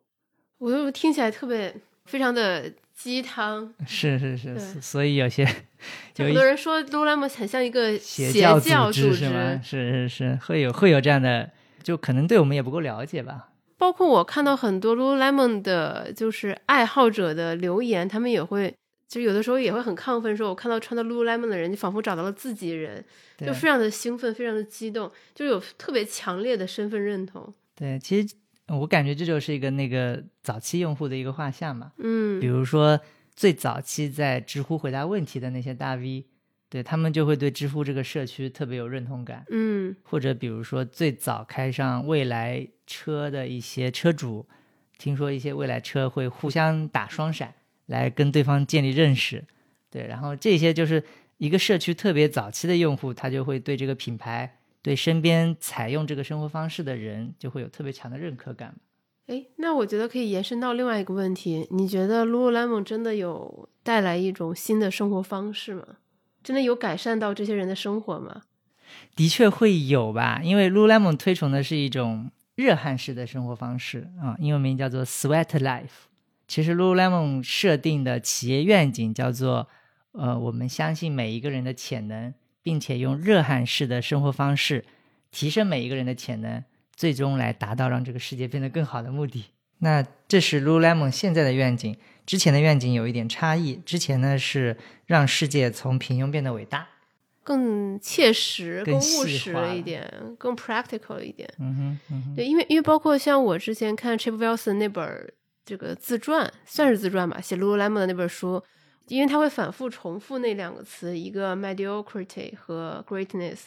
我就听起来特别非常的鸡汤。是是是，所所以有些 就有一很多人说 Lululemon 很像一个邪教组织是吗？是是是，会有会有这样的，就可能对我们也不够了解吧。包括我看到很多 Lululemon 的，就是爱好者的留言，他们也会，就有的时候也会很亢奋，说我看到穿的 Lululemon 的人，就仿佛找到了自己人，就非常的兴奋，非常的激动，就有特别强烈的身份认同。对，其实我感觉这就是一个那个早期用户的一个画像嘛。嗯比嗯如说最早期在知乎回答问题的那些大 V，对他们就会对知乎这个社区特别有认同感。嗯或者比如说最早开上未来车的一些车主，听说一些未来车会互相打双闪，来跟对方建立认识。对，然后这些就是一个社区特别早期的用户，他就会对这个品牌、对身边采用这个生活方式的人，就会有特别强的认可感。哎，那我觉得可以延伸到另外一个问题，你觉得 Lululemon 真的有带来一种新的生活方式吗？真的有改善到这些人的生活吗？的确会有吧，因为 Lululemon 推崇的是一种热汗式的生活方式啊，英文名叫做 Sweat Life。其实 Lululemon 设定的企业愿景叫做，呃，我们相信每一个人的潜能，并且用热汗式的生活方式提升每一个人的潜能，最终来达到让这个世界变得更好的目的。那这是 Lululemon 现在的愿景，之前的愿景有一点差异。之前呢是让世界从平庸变得伟大。更切实、更务实一点，更 practical 一点。嗯哼，嗯哼，对，因为因为包括像我之前看 Chip Wilson 那本儿这个自传，算是自传吧，写 Lululemon 的那本书，因为他会反复重复那两个词，一个 mediocrity 和 greatness，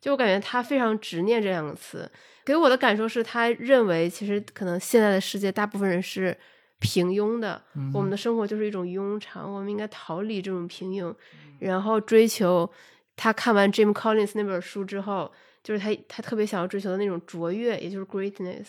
就我感觉他非常执念这两个词，给我的感受是他认为其实可能现在的世界大部分人是平庸的，我们的生活就是一种庸常，我们应该逃离这种平庸，然后追求。他看完 Jim Collins 那本书之后，就是他他特别想要追求的那种卓越，也就是 greatness。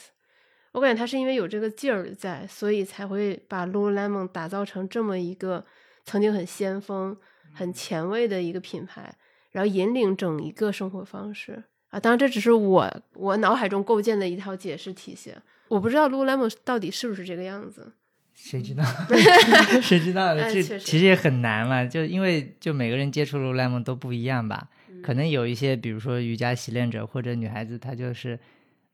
我感觉他是因为有这个劲儿在，所以才会把 Lululemon 打造成这么一个曾经很先锋、很前卫的一个品牌，然后引领整一个生活方式啊。当然，这只是我我脑海中构建的一套解释体系，我不知道 Lululemon 到底是不是这个样子。谁知道？谁知道？这其实也很难嘛，就因为就每个人接触 Lululemon 都不一样吧。可能有一些，比如说瑜伽习练者或者女孩子，她就是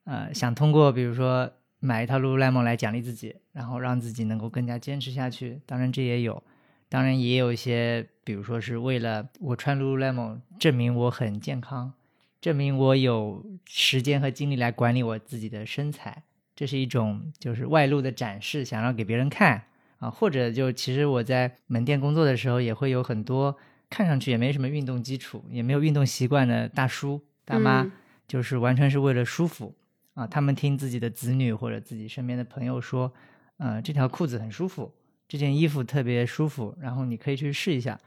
呃想通过比如说买一套 Lululemon 来奖励自己，然后让自己能够更加坚持下去。当然这也有，当然也有一些，比如说是为了我穿 Lululemon 证明我很健康，证明我有时间和精力来管理我自己的身材。这是一种就是外露的展示，想要给别人看啊，或者就其实我在门店工作的时候，也会有很多看上去也没什么运动基础，也没有运动习惯的大叔大妈，就是完全是为了舒服啊。他们听自己的子女或者自己身边的朋友说，呃，这条裤子很舒服，这件衣服特别舒服，然后你可以去试一下。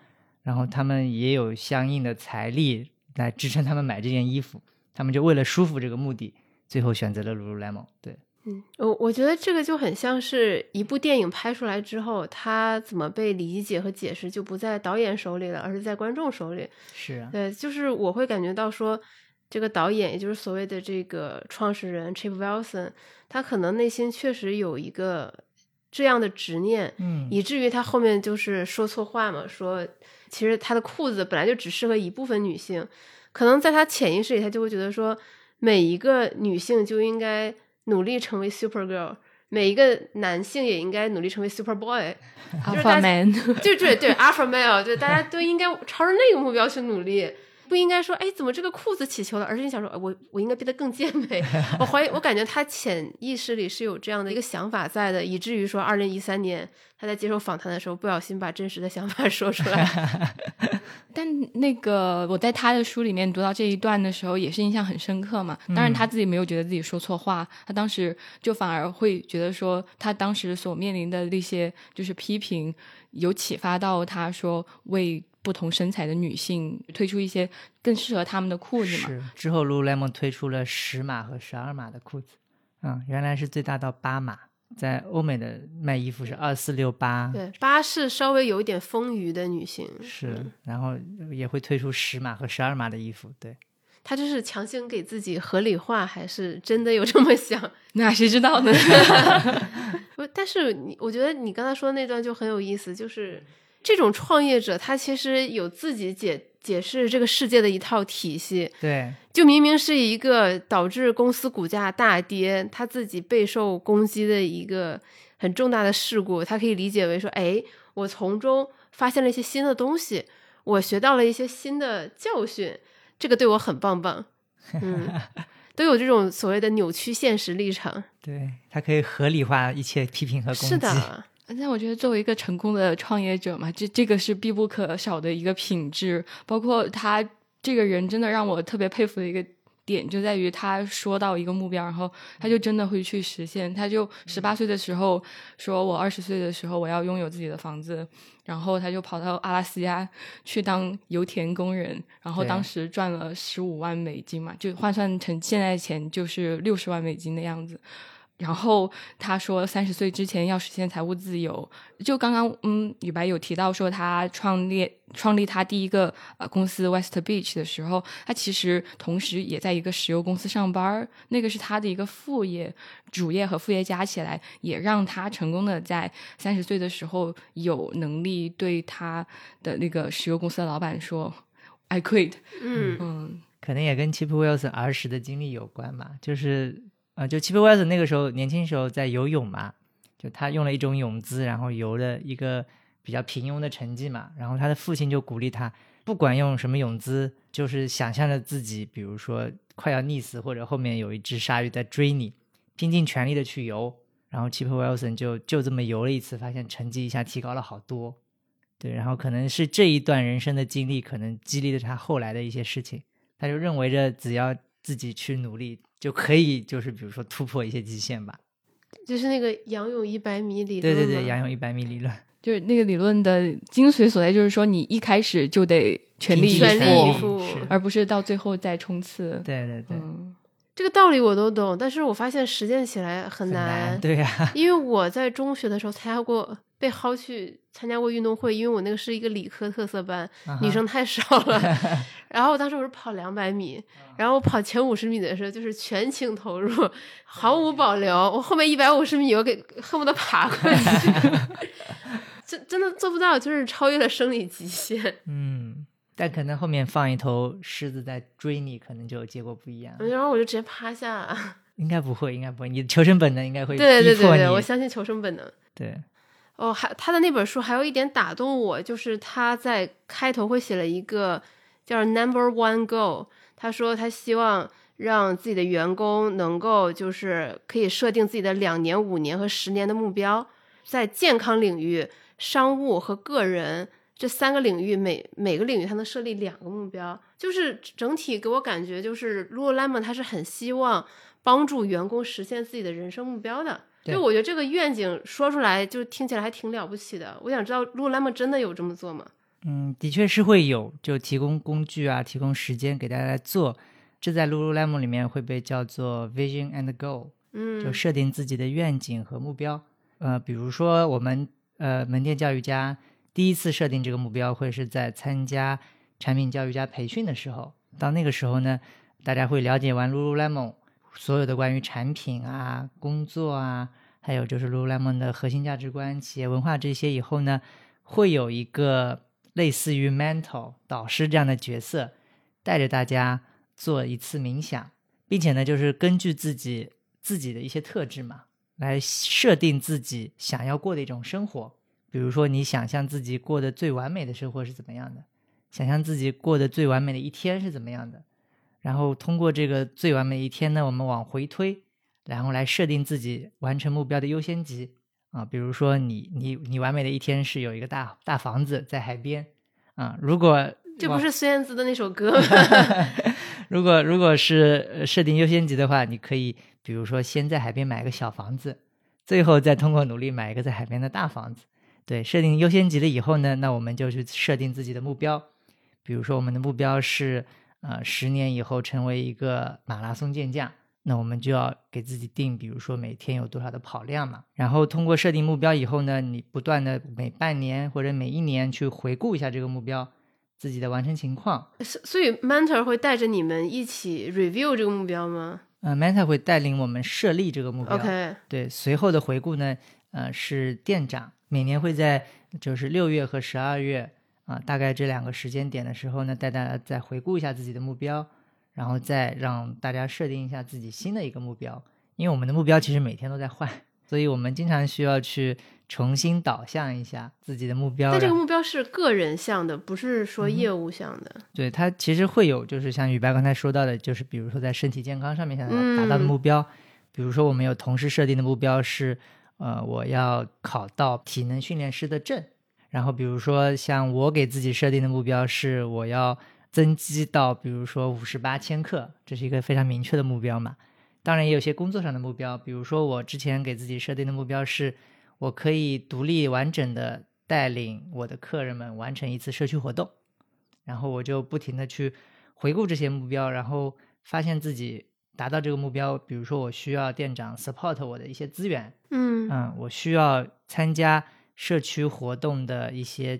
然后他们也有相应的财力来支撑他们买这件衣服，他们就为了舒服这个目的，最后选择了 Lululemon。对。嗯，我我觉得这个就很像是一部电影拍出来之后，它怎么被理解和解释就不在导演手里了，而是在观众手里。是啊，对，就是我会感觉到说，这个导演，也就是所谓的这个创始人 Chip Wilson，他可能内心确实有一个这样的执念，嗯，以至于他后面就是说错话嘛，说其实他的裤子本来就只适合一部分女性，可能在他潜意识里，他就会觉得说，每一个女性就应该。努力成为 super girl，每一个男性也应该努力成为 super boy，alpha man，就对对 alpha male，对大家都应该朝着那个目标去努力，不应该说哎怎么这个裤子起球了，而是你想说我我应该变得更健美。我怀疑，我感觉他潜意识里是有这样的一个想法在的，以至于说二零一三年他在接受访谈的时候不小心把真实的想法 说出来。但那个我在他的书里面读到这一段的时候，也是印象很深刻嘛。当然他自己没有觉得自己说错话，他当时就反而会觉得说，他当时所面临的那些就是批评，有启发到他说为不同身材的女性推出一些更适合她们的裤子嘛。是之后，Lululemon 推出了十码和十二码的裤子，嗯，原来是最大到八码。在欧美的卖衣服是二四六八，对，八是稍微有一点丰腴的女性，是，然后也会推出十码和十二码的衣服，对。他这是强行给自己合理化，还是真的有这么想？那谁知道呢？不，但是你，我觉得你刚才说的那段就很有意思，就是这种创业者，他其实有自己解。解释这个世界的一套体系，对，就明明是一个导致公司股价大跌，他自己备受攻击的一个很重大的事故，他可以理解为说，哎，我从中发现了一些新的东西，我学到了一些新的教训，这个对我很棒棒，嗯，都有这种所谓的扭曲现实立场，对他可以合理化一切批评和攻击，是的。那我觉得作为一个成功的创业者嘛，这这个是必不可少的一个品质。包括他这个人，真的让我特别佩服的一个点，就在于他说到一个目标，然后他就真的会去实现。他就十八岁的时候说：“我二十岁的时候我要拥有自己的房子。”然后他就跑到阿拉斯加去当油田工人，然后当时赚了十五万美金嘛，就换算成现在钱就是六十万美金的样子。然后他说，三十岁之前要实现财务自由。就刚刚，嗯，李白有提到说，他创立创立他第一个呃公司 West Beach 的时候，他其实同时也在一个石油公司上班那个是他的一个副业，主业和副业加起来，也让他成功的在三十岁的时候有能力对他的那个石油公司的老板说，I quit。嗯嗯，可能也跟 Chip Wilson 儿时的经历有关吧，就是。啊，就 Chip Wilson 那个时候年轻时候在游泳嘛，就他用了一种泳姿，然后游了一个比较平庸的成绩嘛。然后他的父亲就鼓励他，不管用什么泳姿，就是想象着自己，比如说快要溺死，或者后面有一只鲨鱼在追你，拼尽全力的去游。然后 Chip Wilson 就就这么游了一次，发现成绩一下提高了好多。对，然后可能是这一段人生的经历，可能激励了他后来的一些事情。他就认为着只要自己去努力。就可以，就是比如说突破一些极限吧，就是那个仰泳一百米理论。对对对，仰泳一百米理论。就是那个理论的精髓所在，就是说你一开始就得全力以全力以赴，而不是到最后再冲刺。对对对，嗯，这个道理我都懂，但是我发现实践起来很很难，对呀、因为我在中学的时候参加过，被薅去参加过运动会，因为我那个是一个理科特色班，啊女生太少了。然后当时我是跑两百米，然后我跑前五十米的时候就是全情投入，毫无保留。我后面一百五十米我给恨不得爬过去，真真的做不到，就是超越了生理极限。嗯，但可能后面放一头狮子在追你，可能就结果不一样。然后我就直接趴下。应该不会，应该不会，你的求生本能应该会对对对对，我相信求生本能。对哦，还他的那本书还有一点打动我，就是他在开头会写了一个叫 “Number One Goal”，他说他希望让自己的员工能够就是可以设定自己的两年、五年和十年的目标，在健康领域、商务和个人这三个领域，每每个领域他能设立两个目标，就是整体给我感觉就是 Lululemon 他是很希望帮助员工实现自己的人生目标的。对就我觉得这个愿景说出来，就听起来还挺了不起的。我想知道 Lululemon 真的有这么做吗？嗯，的确是会有，就提供工具啊，提供时间给大家来做。这在 Lululemon 里面会被叫做 Vision and Goal，嗯，就设定自己的愿景和目标。呃，比如说我们呃门店教育家第一次设定这个目标，会是在参加产品教育家培训的时候。到那个时候呢，大家会了解完 Lululemon 所有的关于产品啊、工作啊，还有就是 Lululemon 的核心价值观、企业文化这些以后呢，会有一个类似于 mentor 导师这样的角色，带着大家做一次冥想，并且呢，就是根据自己自己的一些特质嘛，来设定自己想要过的一种生活。比如说，你想象自己过的最完美的生活是怎么样的？想象自己过的最完美的一天是怎么样的？然后通过这个最完美一天呢，我们往回推，然后来设定自己完成目标的优先级啊。比如说你，你你完美的一天是有一个大大房子在海边啊。如果这不是孙燕姿的那首歌吗？如果如果是呃设定优先级的话，你可以比如说先在海边买个小房子，最后再通过努力买一个在海边的大房子。对，设定优先级了以后呢，那我们就去设定自己的目标。比如说我们的目标是呃十年以后成为一个马拉松健将，那我们就要给自己定，比如说每天有多少的跑量嘛。然后通过设定目标以后呢，你不断的每半年或者每一年去回顾一下这个目标，自己的完成情况。所所以 mentor 会带着你们一起 review 这个目标吗呃，Meta 会带领我们设立这个目标。？OK，对，随后的回顾呢，呃，是店长每年会在就是六月和十二月啊、大概这两个时间点的时候呢，带大家再回顾一下自己的目标，然后再让大家设定一下自己新的一个目标。因为我们的目标其实每天都在换，所以我们经常需要去重新导向一下自己的目标。但这个目标是个人向的，不是说嗯业务向的。对它其实会有，就是像雨白刚才说到的，就是比如说在身体健康上面想要达到的嗯目标，比如说我们有同事设定的目标是，呃，我要考到体能训练师的证，然后比如说像我给自己设定的目标是我要增肌到比如说五十八千克，这是一个非常明确的目标嘛。当然也有些工作上的目标，比如说我之前给自己设定的目标是，我可以独立完整的带领我的客人们完成一次社区活动。然后我就不停的去回顾这些目标，然后发现自己达到这个目标，比如说我需要店长 support 我的一些资源，嗯嗯，我需要参加社区活动的一些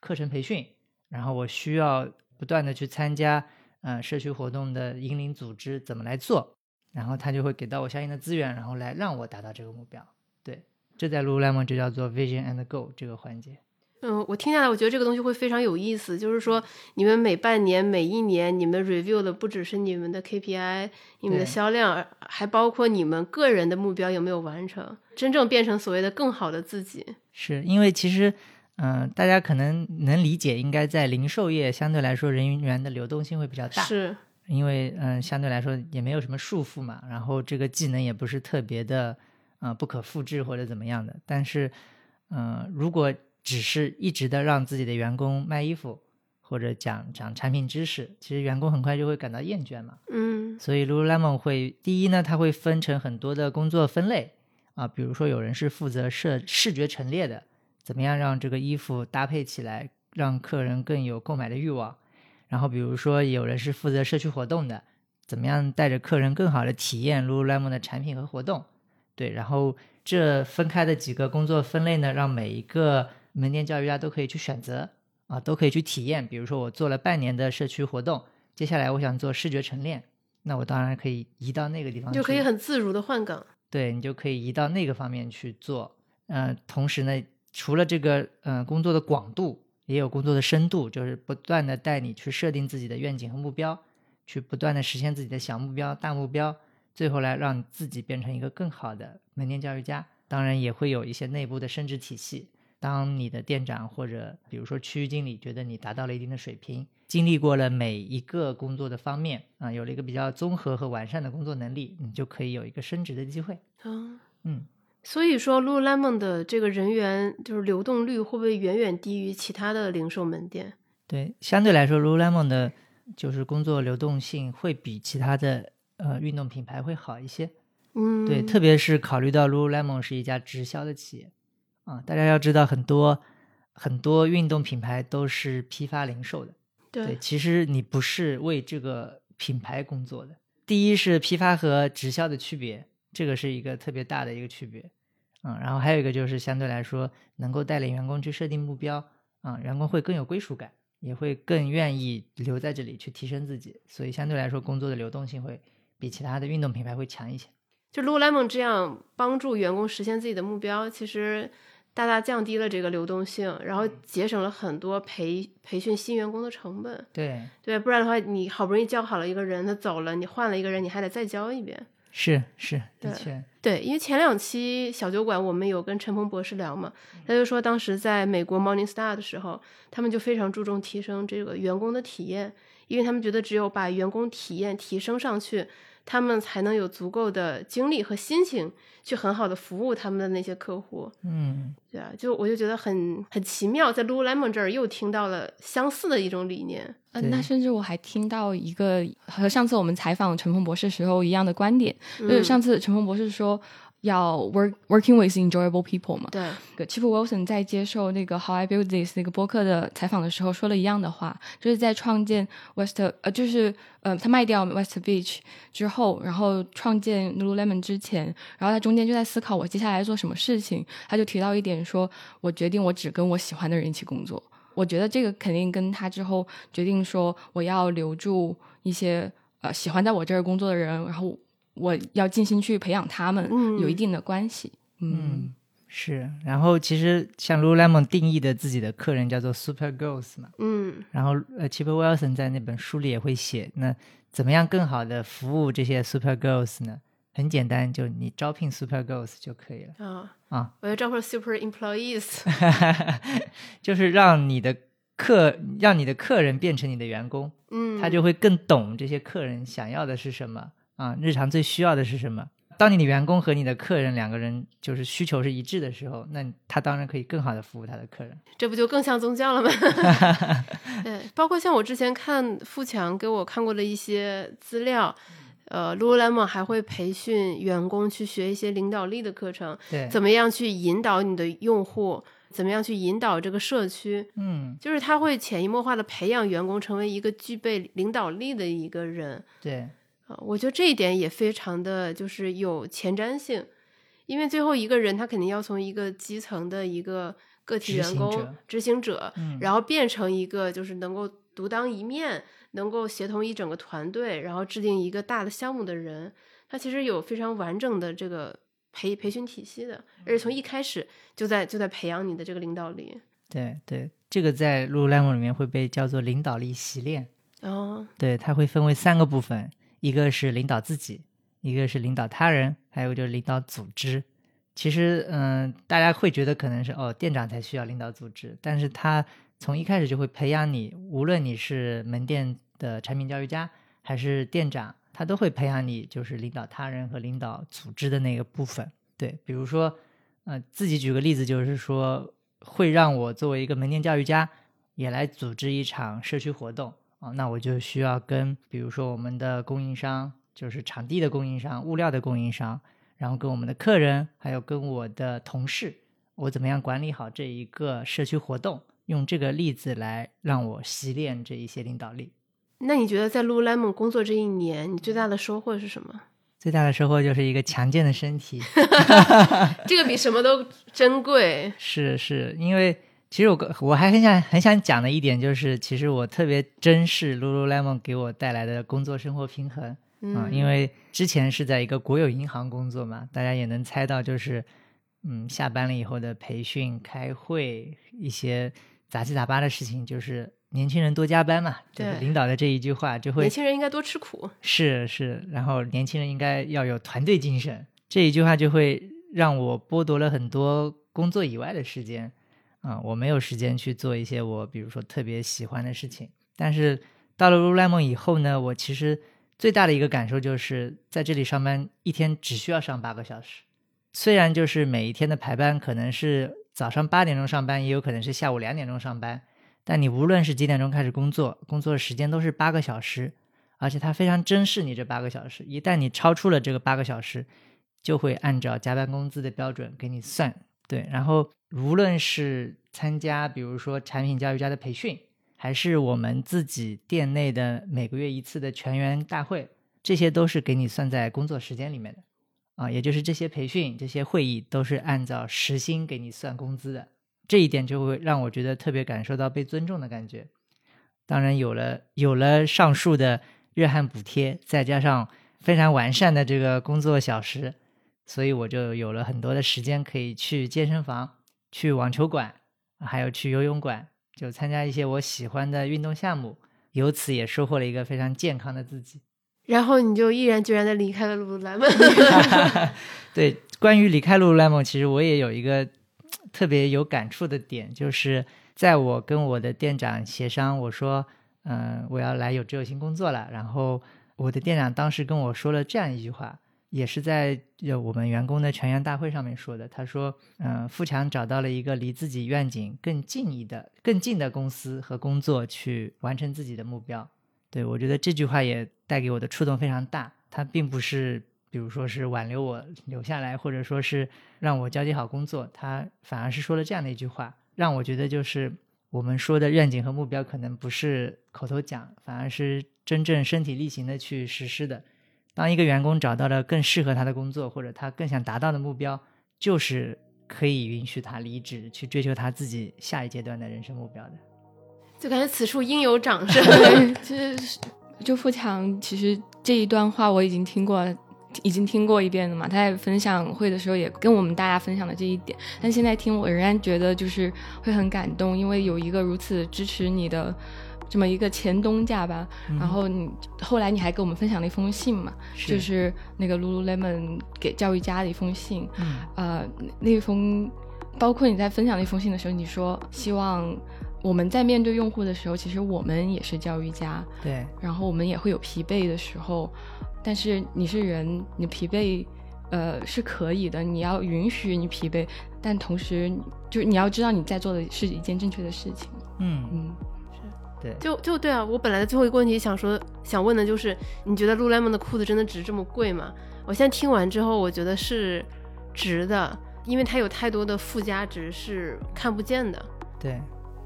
课程培训，然后我需要不断的去参加呃社区活动的引领组织怎么来做，然后他就会给到我相应的资源，然后来让我达到这个目标。对，这在 Lululemon 就叫做 Vision and Goal 这个环节。嗯，我听下来，我觉得这个东西会非常有意思。就是说，你们每半年、每一年，你们 review 的不只是你们的 KPI、你们的销量，还包括你们个人的目标有没有完成，真正变成所谓的更好的自己。是因为其实，嗯、大家可能能理解，应该在零售业相对来说人员的流动性会比较大，是，因为嗯、相对来说也没有什么束缚嘛，然后这个技能也不是特别的，呃，不可复制或者怎么样的。但是，嗯、如果只是一直的让自己的员工卖衣服或者讲讲产品知识，其实员工很快就会感到厌倦嘛。嗯所以 Lululemon 会第一呢，它会分成很多的工作分类啊，比如说有人是负责视视觉陈列的，怎么样让这个衣服搭配起来，让客人更有购买的欲望。然后比如说有人是负责社区活动的，怎么样带着客人更好的体验 Lululemon 的产品和活动？对，然后这分开的几个工作分类呢，让每一个门店教育家都可以去选择啊，都可以去体验。比如说我做了半年的社区活动，接下来我想做视觉晨练，那我当然可以移到那个地方去，就可以很自如的换岗。对你就可以移到那个方面去做。嗯，同时呢，除了这个嗯工作的广度，也有工作的深度，就是不断的带你去设定自己的愿景和目标，去不断的实现自己的小目标、大目标，最后来让自己变成一个更好的门店教育家。当然也会有一些内部的升职体系。当你的店长或者比如说区域经理觉得你达到了一定的水平，经历过了每一个工作的方面啊，有了一个比较综合和完善的工作能力，你就可以有一个升职的机会。啊，嗯。所以说，Lululemon 的这个人员就是流动率会不会远远低于其他的零售门店？对，相对来说，Lululemon 的就是工作流动性会比其他的呃运动品牌会好一些。嗯，对，特别是考虑到 Lululemon 是一家直销的企业啊，大家要知道很多很多运动品牌都是批发零售的。对，其实你不是为这个品牌工作的。第一是批发和直销的区别。这个是一个特别大的一个区别，嗯，然后还有一个就是相对来说能够带领员工去设定目标，啊，员工会更有归属感，也会更愿意留在这里去提升自己，所以相对来说工作的流动性会比其他的运动品牌会强一些。就 Lululemon 这样帮助员工实现自己的目标，其实大大降低了这个流动性，然后节省了很多培培训新员工的成本。对对，不然的话，你好不容易教好了一个人，他走了，你换了一个人，你还得再教一遍。是是，的确，对，因为前两期小酒馆我们有跟陈鹏博士聊嘛，他就说当时在美国 Morning Star 的时候，他们就非常注重提升这个员工的体验，因为他们觉得只有把员工体验提升上去。他们才能有足够的精力和心情去很好的服务他们的那些客户。嗯，对啊，就我就觉得很很奇妙，在 Lululemon 这儿又听到了相似的一种理念。嗯，那甚至我还听到一个和上次我们采访陈峰博士时候一样的观点，就是上次陈峰博士说。要 work working with enjoyable people 嘛？对，Chip Wilson 在接受那个 How I Build This 那个播客的采访的时候说了一样的话，就是在创建 West 呃，就是呃，他卖掉 West Beach 之后，然后创建 Lululemon 之前，然后他中间就在思考我接下来做什么事情，他就提到一点说，我决定我只跟我喜欢的人一起工作。我觉得这个肯定跟他之后决定说我要留住一些呃喜欢在我这儿工作的人，然后。我要尽心去培养他们，有一定的关系。嗯，是。然后其实像 Lululemon 定义的自己的客人叫做 Super Girls 嘛。嗯。然后呃，Chip Wilson 在那本书里也会写，那怎么样更好的服务这些 Super Girls 呢？很简单，就你招聘 Super Girls 就可以了。啊啊！我要招聘 Super Employees，就是让你的客让你的客人变成你的员工，嗯，他就会更懂这些客人想要的是什么。啊，日常最需要的是什么？当你的员工和你的客人两个人就是需求是一致的时候，那他当然可以更好的服务他的客人。这不就更像宗教了吗？对，包括像我之前看富强给我看过的一些资料，呃，Lululemon 还会培训员工去学一些领导力的课程，对，怎么样去引导你的用户，怎么样去引导这个社区，嗯，就是他会潜移默化的培养员工成为一个具备领导力的一个人，对。我觉得这一点也非常的就是有前瞻性，因为最后一个人他肯定要从一个基层的一个个体员工、执行者，然后变成一个就是能够独当一面、能够协同一整个团队，然后制定一个大的项目的人，他其实有非常完整的这个培培训体系的，而且从一开始就在就在培养你的这个领导力。对对，这个在 Lululemon 里面会被叫做领导力习练。哦，对，它会分为三个部分。一个是领导自己，一个是领导他人，还有就是领导组织。其实，嗯，大家会觉得可能是哦，店长才需要领导组织，但是他从一开始就会培养你，无论你是门店的产品教育家还是店长，他都会培养你，就是领导他人和领导组织的那个部分。对，比如说，呃，自己举个例子，就是说，会让我作为一个门店教育家，也来组织一场社区活动。啊，那我就需要跟，比如说我们的供应商，就是场地的供应商、物料的供应商，然后跟我们的客人，还有跟我的同事，我怎么样管理好这一个社区活动，用这个例子来让我习练这一些领导力。那你觉得在 Lululemon 工作这一年，你最大的收获是什么？最大的收获就是一个强健的身体。这个比什么都珍贵。是是，因为其实我我还很想很想讲的一点就是，其实我特别珍视 Lululemon 给我带来的工作生活平衡啊、因为之前是在一个国有银行工作嘛，大家也能猜到，就是嗯，下班了以后的培训、开会一些杂七杂八的事情，就是年轻人多加班嘛，就是对领导的这一句话就会年轻人应该多吃苦。是是，然后年轻人应该要有团队精神，这一句话就会让我剥夺了很多工作以外的时间啊、我没有时间去做一些我比如说特别喜欢的事情。但是到了 Lululemon 以后呢，我其实最大的一个感受就是在这里上班一天只需要上八个小时，虽然就是每一天的排班可能是早上八点钟上班，也有可能是下午两点钟上班，但你无论是几点钟开始工作，工作时间都是八个小时，而且他非常珍视你这八个小时。一旦你超出了这个八个小时，就会按照加班工资的标准给你算。对，然后无论是参加比如说产品教育家的培训，还是我们自己店内的每个月一次的全员大会，这些都是给你算在工作时间里面的。啊，也就是这些培训、这些会议都是按照时薪给你算工资的，这一点就会让我觉得特别感受到被尊重的感觉。当然，有了有了上述的热汗补贴，再加上非常完善的这个工作小时，所以我就有了很多的时间可以去健身房、去网球馆，还有去游泳馆，就参加一些我喜欢的运动项目，由此也收获了一个非常健康的自己。然后你就毅然决然的离开了 Lululemon。对，关于离开 Lululemon，其实我也有一个特别有感触的点，就是在我跟我的店长协商，我说，嗯、我要来有志有心工作了。然后我的店长当时跟我说了这样一句话，也是在呃我们员工的全员大会上面说的。他说，嗯、富强找到了一个离自己愿景更近一的、更近的公司和工作，去完成自己的目标。对我觉得这句话也带给我的触动非常大。它并不是，比如说是挽留我留下来，或者说是让我交接好工作，他反而是说了这样的一句话，让我觉得就是我们说的愿景和目标，可能不是口头讲，反而是真正身体力行的去实施的。当一个员工找到了更适合他的工作，或者他更想达到的目标，就是可以允许他离职，去追求他自己下一阶段的人生目标的。就感觉此处应有掌声。对，就是就富强，其实这一段话我已经听过，已经听过一遍了嘛。他在分享会的时候也跟我们大家分享了这一点，但现在听我仍然觉得就是会很感动，因为有一个如此支持你的这么一个前东家吧。然后你后来你还给我们分享了一封信嘛，是就是那个 Lululemon 给教育家的一封信。嗯呃，那封包括你在分享那封信的时候，你说希望我们在面对用户的时候，其实我们也是教育家，对，然后我们也会有疲惫的时候，但是你是人，你疲惫。呃，是可以的，你要允许你疲惫，但同时就是你要知道你在做的是一件正确的事情。嗯，嗯，对，就就对啊，我本来的最后一个问题想说想问的就是，你觉得 Lululemon 的裤子真的值这么贵吗？我现在听完之后，我觉得是值的，因为它有太多的附加值是看不见的。对。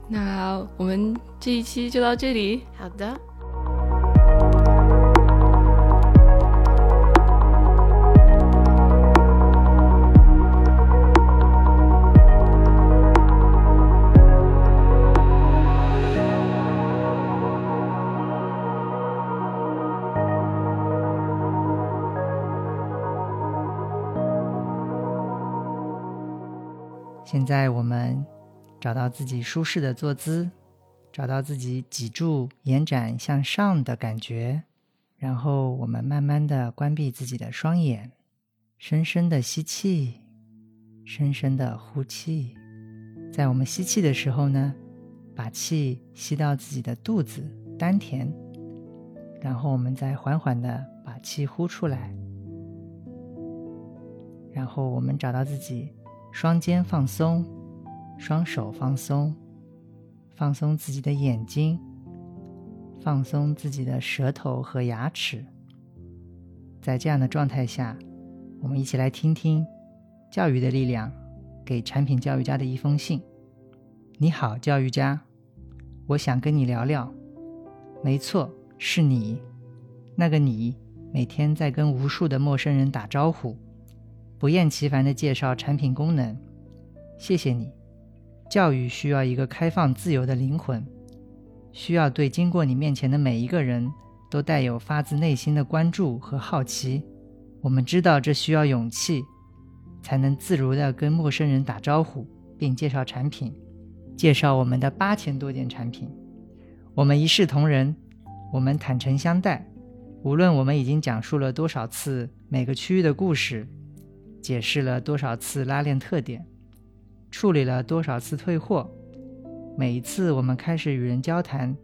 那我们这一期就到这里。好的，现在我们找到自己舒适的坐姿，找到自己脊柱延展向上的感觉，然后我们慢慢的关闭自己的双眼，深深的吸气，深深的呼气。在我们吸气的时候呢，把气吸到自己的肚子丹田，然后我们再缓缓的把气呼出来，然后我们找到自己。双肩放松，双手放松，放松自己的眼睛，放松自己的舌头和牙齿。在这样的状态下，我们一起来听听教育的力量给产品教育家的一封信。你好，教育家，我想跟你聊聊。没错，是你，那个你，每天在跟无数的陌生人打招呼，不厌其烦地介绍产品功能。谢谢你。教育需要一个开放自由的灵魂，需要对经过你面前的每一个人都带有发自内心的关注和好奇。我们知道这需要勇气，才能自如地跟陌生人打招呼，并介绍产品，介绍我们的八千多件产品。我们一视同仁，我们坦诚相待。无论我们已经讲述了多少次每个区域的故事，解释了多少次拉链特点。处理了多少次退货？每一次我们开始与人交谈，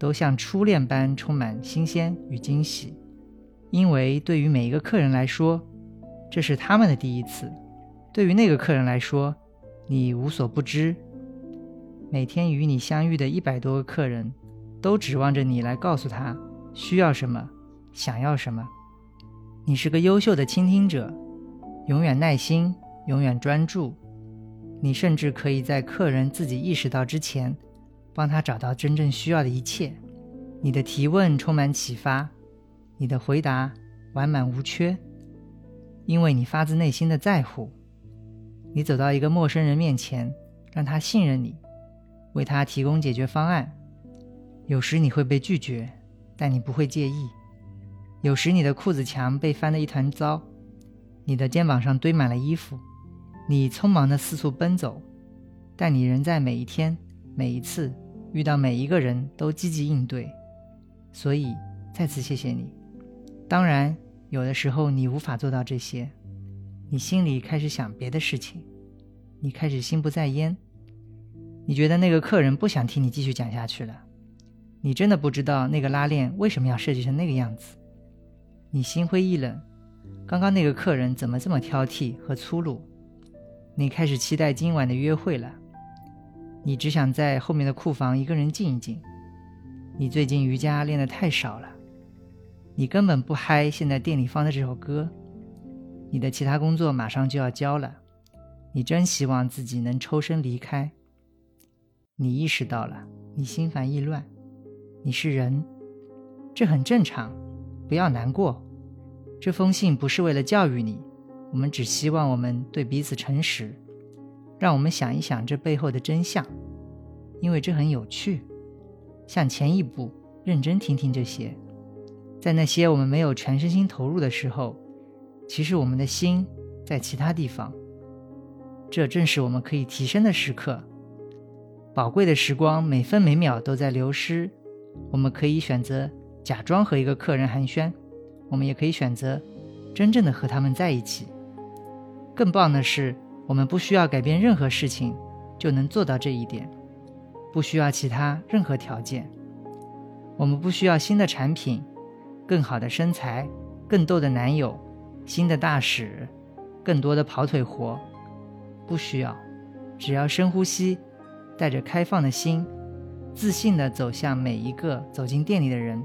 都像初恋般充满新鲜与惊喜，因为对于每一个客人来说，这是他们的第一次；对于那个客人来说，你无所不知。每天与你相遇的一百多个客人，都指望着你来告诉他需要什么，想要什么。你是个优秀的倾听者，永远耐心，永远专注。你甚至可以在客人自己意识到之前，帮他找到真正需要的一切。你的提问充满启发，你的回答完满无缺，因为你发自内心的在乎。你走到一个陌生人面前，让他信任你，为他提供解决方案。有时你会被拒绝，但你不会介意。有时你的裤子墙被翻得一团糟，你的肩膀上堆满了衣服。你匆忙的四处奔走，但你仍在每一天、每一次遇到每一个人都积极应对。所以，再次谢谢你。当然，有的时候你无法做到这些，你心里开始想别的事情，你开始心不在焉。你觉得那个客人不想听你继续讲下去了，你真的不知道那个拉链为什么要设计成那个样子。你心灰意冷，刚刚那个客人怎么这么挑剔和粗鲁？你开始期待今晚的约会了，你只想在后面的库房一个人静一静。你最近瑜伽练得太少了，你根本不嗨。现在店里放的这首歌，你的其他工作马上就要交了，你真希望自己能抽身离开。你意识到了，你心烦意乱，你是人，这很正常，不要难过。这封信不是为了教育你。我们只希望我们对彼此诚实，让我们想一想这背后的真相，因为这很有趣。向前一步，认真听听这些。在那些我们没有全身心投入的时候，其实我们的心在其他地方。这正是我们可以提升的时刻。宝贵的时光每分每秒都在流失。我们可以选择假装和一个客人寒暄，我们也可以选择真正的和他们在一起。更棒的是，我们不需要改变任何事情，就能做到这一点，不需要其他任何条件。我们不需要新的产品、更好的身材、更逗的男友、新的大使、更多的跑腿活，不需要。只要深呼吸，带着开放的心，自信地走向每一个走进店里的人，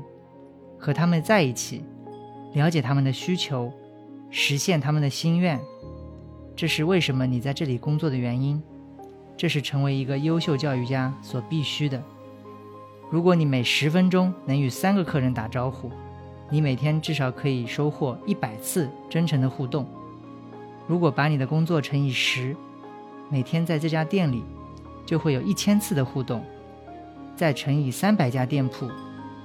和他们在一起，了解他们的需求，实现他们的心愿。这是为什么你在这里工作的原因，这是成为一个优秀教育家所必须的。如果你每十分钟能与三个客人打招呼，你每天至少可以收获一百次真诚的互动。如果把你的工作乘以十，每天在这家店里就会有一千次的互动，再乘以三百家店铺，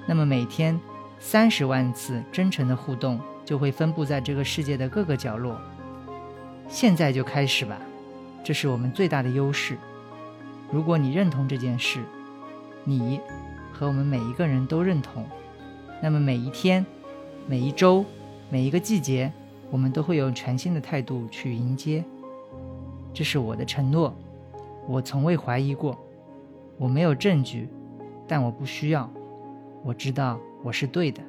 那么每天三十万次真诚的互动就会分布在这个世界的各个角落。现在就开始吧，这是我们最大的优势。如果你认同这件事，你和我们每一个人都认同，那么每一天、每一周、每一个季节，我们都会用全新的态度去迎接。这是我的承诺，我从未怀疑过。我没有证据，但我不需要。我知道我是对的。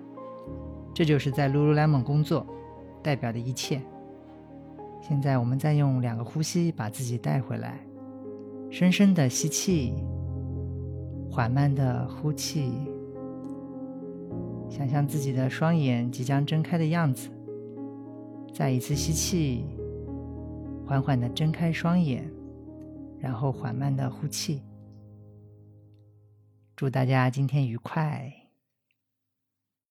这就是在 Lululemon 工作代表的一切。现在，我们再用两个呼吸把自己带回来，深深的吸气，缓慢的呼气，想象自己的双眼即将睁开的样子。再一次吸气，缓。缓的睁开双眼，然后缓慢的呼气。祝大家今天愉快。